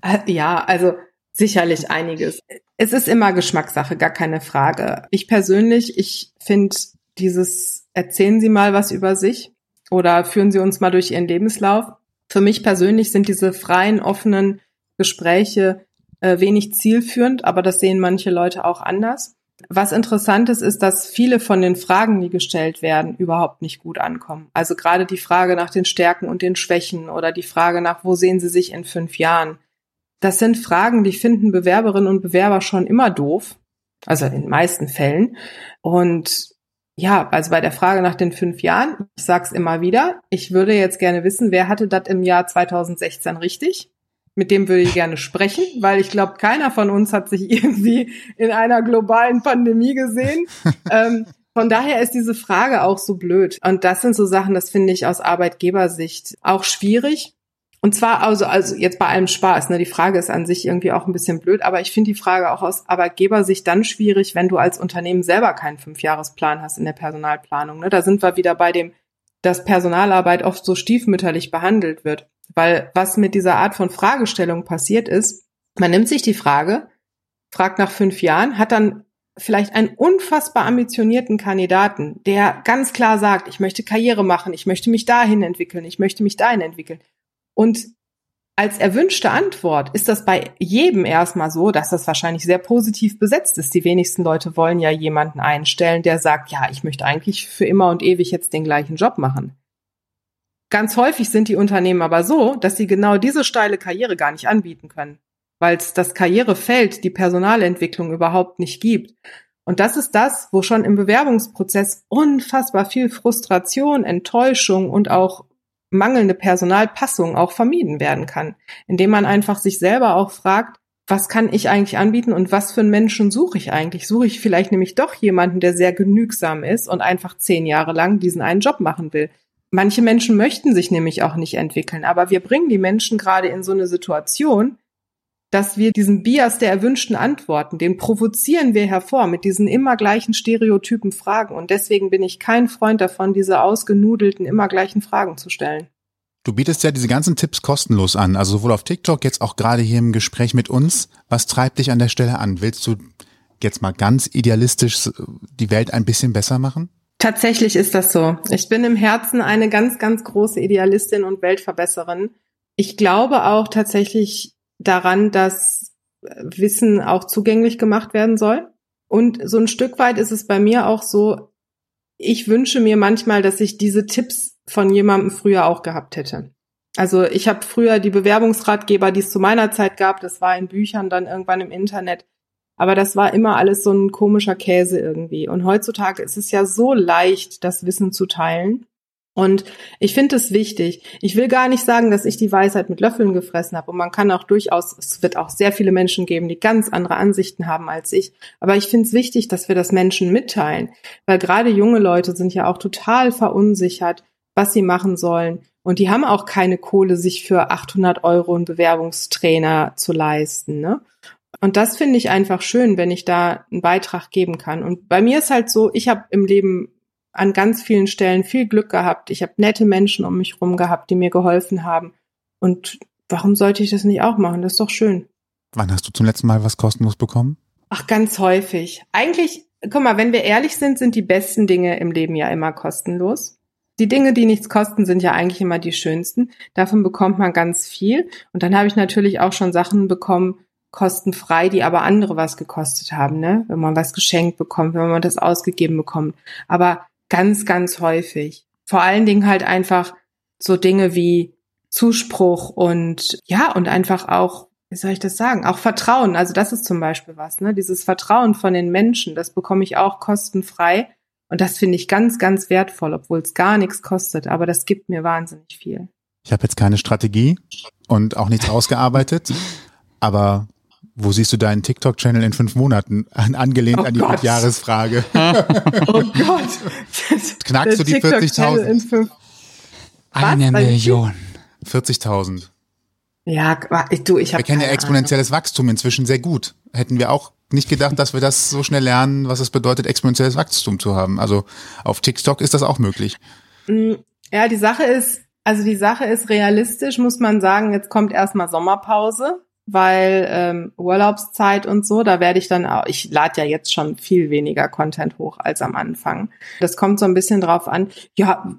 Äh, ja, also sicherlich einiges. Es ist immer Geschmackssache, gar keine Frage. Ich persönlich, ich finde dieses erzählen Sie mal was über sich oder führen Sie uns mal durch Ihren Lebenslauf. Für mich persönlich sind diese freien, offenen Gespräche äh, wenig zielführend, aber das sehen manche Leute auch anders. Was interessant ist, ist, dass viele von den Fragen, die gestellt werden, überhaupt nicht gut ankommen. Also gerade die Frage nach den Stärken und den Schwächen oder die Frage nach, wo sehen Sie sich in fünf Jahren? Das sind Fragen, die finden Bewerberinnen und Bewerber schon immer doof. Also in den meisten Fällen. Und ja, also bei der Frage nach den fünf Jahren, ich sag's immer wieder, ich würde jetzt gerne wissen, wer hatte das im Jahr 2016 richtig? Mit dem würde ich gerne sprechen, weil ich glaube, keiner von uns hat sich irgendwie in einer globalen Pandemie gesehen. ähm, von daher ist diese Frage auch so blöd. Und das sind so Sachen, das finde ich aus Arbeitgebersicht auch schwierig. Und zwar also, also jetzt bei allem Spaß. Ne? Die Frage ist an sich irgendwie auch ein bisschen blöd, aber ich finde die Frage auch aus Arbeitgebersicht dann schwierig, wenn du als Unternehmen selber keinen Fünfjahresplan hast in der Personalplanung. Ne? Da sind wir wieder bei dem, dass Personalarbeit oft so stiefmütterlich behandelt wird. Weil was mit dieser Art von Fragestellung passiert ist, man nimmt sich die Frage, fragt nach fünf Jahren, hat dann vielleicht einen unfassbar ambitionierten Kandidaten, der ganz klar sagt, ich möchte Karriere machen, ich möchte mich dahin entwickeln, ich möchte mich dahin entwickeln. Und als erwünschte Antwort ist das bei jedem erstmal so, dass das wahrscheinlich sehr positiv besetzt ist. Die wenigsten Leute wollen ja jemanden einstellen, der sagt, ja, ich möchte eigentlich für immer und ewig jetzt den gleichen Job machen. Ganz häufig sind die Unternehmen aber so, dass sie genau diese steile Karriere gar nicht anbieten können, weil es das Karrierefeld, die Personalentwicklung überhaupt nicht gibt. Und das ist das, wo schon im Bewerbungsprozess unfassbar viel Frustration, Enttäuschung und auch mangelnde Personalpassung auch vermieden werden kann, indem man einfach sich selber auch fragt, was kann ich eigentlich anbieten und was für einen Menschen suche ich eigentlich? Suche ich vielleicht nämlich doch jemanden, der sehr genügsam ist und einfach zehn Jahre lang diesen einen Job machen will? Manche Menschen möchten sich nämlich auch nicht entwickeln, aber wir bringen die Menschen gerade in so eine Situation, dass wir diesen Bias der erwünschten Antworten, den provozieren wir hervor mit diesen immer gleichen stereotypen Fragen. Und deswegen bin ich kein Freund davon, diese ausgenudelten, immer gleichen Fragen zu stellen. Du bietest ja diese ganzen Tipps kostenlos an, also sowohl auf TikTok, jetzt auch gerade hier im Gespräch mit uns. Was treibt dich an der Stelle an? Willst du jetzt mal ganz idealistisch die Welt ein bisschen besser machen? Tatsächlich ist das so. Ich bin im Herzen eine ganz, ganz große Idealistin und Weltverbesserin. Ich glaube auch tatsächlich daran, dass Wissen auch zugänglich gemacht werden soll. Und so ein Stück weit ist es bei mir auch so, ich wünsche mir manchmal, dass ich diese Tipps von jemandem früher auch gehabt hätte. Also ich habe früher die Bewerbungsratgeber, die es zu meiner Zeit gab, das war in Büchern, dann irgendwann im Internet, aber das war immer alles so ein komischer Käse irgendwie. Und heutzutage ist es ja so leicht, das Wissen zu teilen. Und ich finde es wichtig. Ich will gar nicht sagen, dass ich die Weisheit mit Löffeln gefressen habe. Und man kann auch durchaus, es wird auch sehr viele Menschen geben, die ganz andere Ansichten haben als ich. Aber ich finde es wichtig, dass wir das Menschen mitteilen. Weil gerade junge Leute sind ja auch total verunsichert, was sie machen sollen. Und die haben auch keine Kohle, sich für 800 Euro einen Bewerbungstrainer zu leisten. Ne? Und das finde ich einfach schön, wenn ich da einen Beitrag geben kann. Und bei mir ist halt so, ich habe im Leben an ganz vielen Stellen viel Glück gehabt. Ich habe nette Menschen um mich rum gehabt, die mir geholfen haben. Und warum sollte ich das nicht auch machen? Das ist doch schön. Wann hast du zum letzten Mal was kostenlos bekommen? Ach, ganz häufig. Eigentlich, guck mal, wenn wir ehrlich sind, sind die besten Dinge im Leben ja immer kostenlos. Die Dinge, die nichts kosten, sind ja eigentlich immer die schönsten. Davon bekommt man ganz viel. Und dann habe ich natürlich auch schon Sachen bekommen, kostenfrei, die aber andere was gekostet haben, ne? Wenn man was geschenkt bekommt, wenn man das ausgegeben bekommt. Aber ganz, ganz häufig. Vor allen Dingen halt einfach so Dinge wie Zuspruch und ja, und einfach auch, wie soll ich das sagen, auch Vertrauen. Also das ist zum Beispiel was, ne? Dieses Vertrauen von den Menschen, das bekomme ich auch kostenfrei. Und das finde ich ganz, ganz wertvoll, obwohl es gar nichts kostet. Aber das gibt mir wahnsinnig viel. Ich habe jetzt keine Strategie und auch nichts ausgearbeitet. Aber wo siehst du deinen TikTok-Channel in fünf Monaten? Angelehnt oh an die Gott. Jahresfrage. oh Gott. Knackst du die 40.000? Eine Million. 40.000. Ja, du, ich habe. Wir kennen ja exponentielles Ahnung. Wachstum inzwischen sehr gut. Hätten wir auch nicht gedacht, dass wir das so schnell lernen, was es bedeutet, exponentielles Wachstum zu haben. Also auf TikTok ist das auch möglich. Mm, ja, die Sache ist, also die Sache ist realistisch, muss man sagen, jetzt kommt erstmal Sommerpause weil ähm, Urlaubszeit und so, da werde ich dann auch, ich lade ja jetzt schon viel weniger Content hoch als am Anfang. Das kommt so ein bisschen drauf an, ja,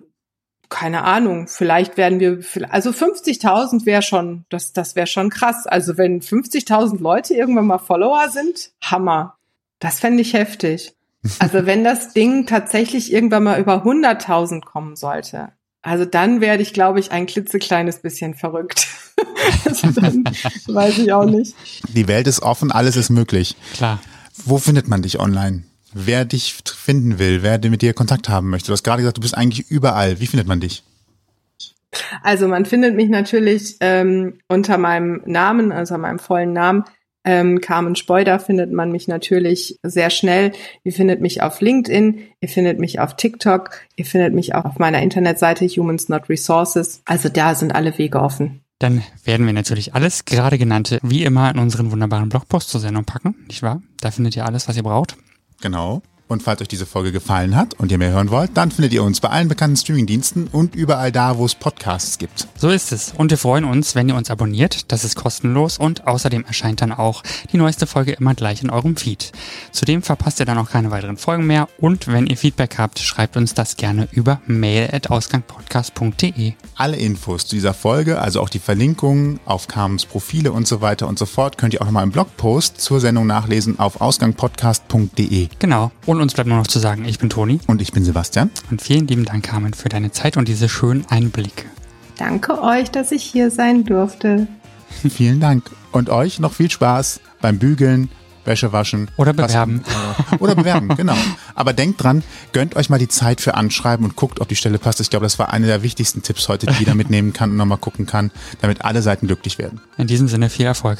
keine Ahnung, vielleicht werden wir, also 50.000 wäre schon, das, das wäre schon krass. Also wenn 50.000 Leute irgendwann mal Follower sind, Hammer. Das fände ich heftig. Also wenn das Ding tatsächlich irgendwann mal über 100.000 kommen sollte, also dann werde ich, glaube ich, ein klitzekleines bisschen verrückt. also dann weiß ich auch nicht. Die Welt ist offen, alles ist möglich. Klar. Wo findet man dich online? Wer dich finden will, wer mit dir Kontakt haben möchte. Du hast gerade gesagt, du bist eigentlich überall. Wie findet man dich? Also man findet mich natürlich ähm, unter meinem Namen, also meinem vollen Namen, ähm, Carmen Speuder findet man mich natürlich sehr schnell. Ihr findet mich auf LinkedIn, ihr findet mich auf TikTok, ihr findet mich auch auf meiner Internetseite Humans Not Resources. Also da sind alle Wege offen. Dann werden wir natürlich alles gerade genannte wie immer in unseren wunderbaren Blogpost zur Sendung packen, nicht wahr? Da findet ihr alles, was ihr braucht. Genau. Und falls euch diese Folge gefallen hat und ihr mehr hören wollt, dann findet ihr uns bei allen bekannten Streamingdiensten und überall da, wo es Podcasts gibt. So ist es. Und wir freuen uns, wenn ihr uns abonniert. Das ist kostenlos und außerdem erscheint dann auch die neueste Folge immer gleich in eurem Feed. Zudem verpasst ihr dann auch keine weiteren Folgen mehr. Und wenn ihr Feedback habt, schreibt uns das gerne über mail.ausgangpodcast.de. Alle Infos zu dieser Folge, also auch die Verlinkungen auf Carmens Profile und so weiter und so fort, könnt ihr auch nochmal im Blogpost zur Sendung nachlesen auf ausgangpodcast.de. Genau. Und uns bleibt nur noch zu sagen, ich bin Toni. Und ich bin Sebastian. Und vielen lieben Dank, Carmen, für deine Zeit und diese schönen Einblicke. Danke euch, dass ich hier sein durfte. Vielen Dank. Und euch noch viel Spaß beim Bügeln, Wäsche waschen. Oder bewerben. Was, oder bewerben, genau. Aber denkt dran, gönnt euch mal die Zeit für Anschreiben und guckt, ob die Stelle passt. Ich glaube, das war einer der wichtigsten Tipps heute, die jeder mitnehmen kann und nochmal gucken kann, damit alle Seiten glücklich werden. In diesem Sinne viel Erfolg.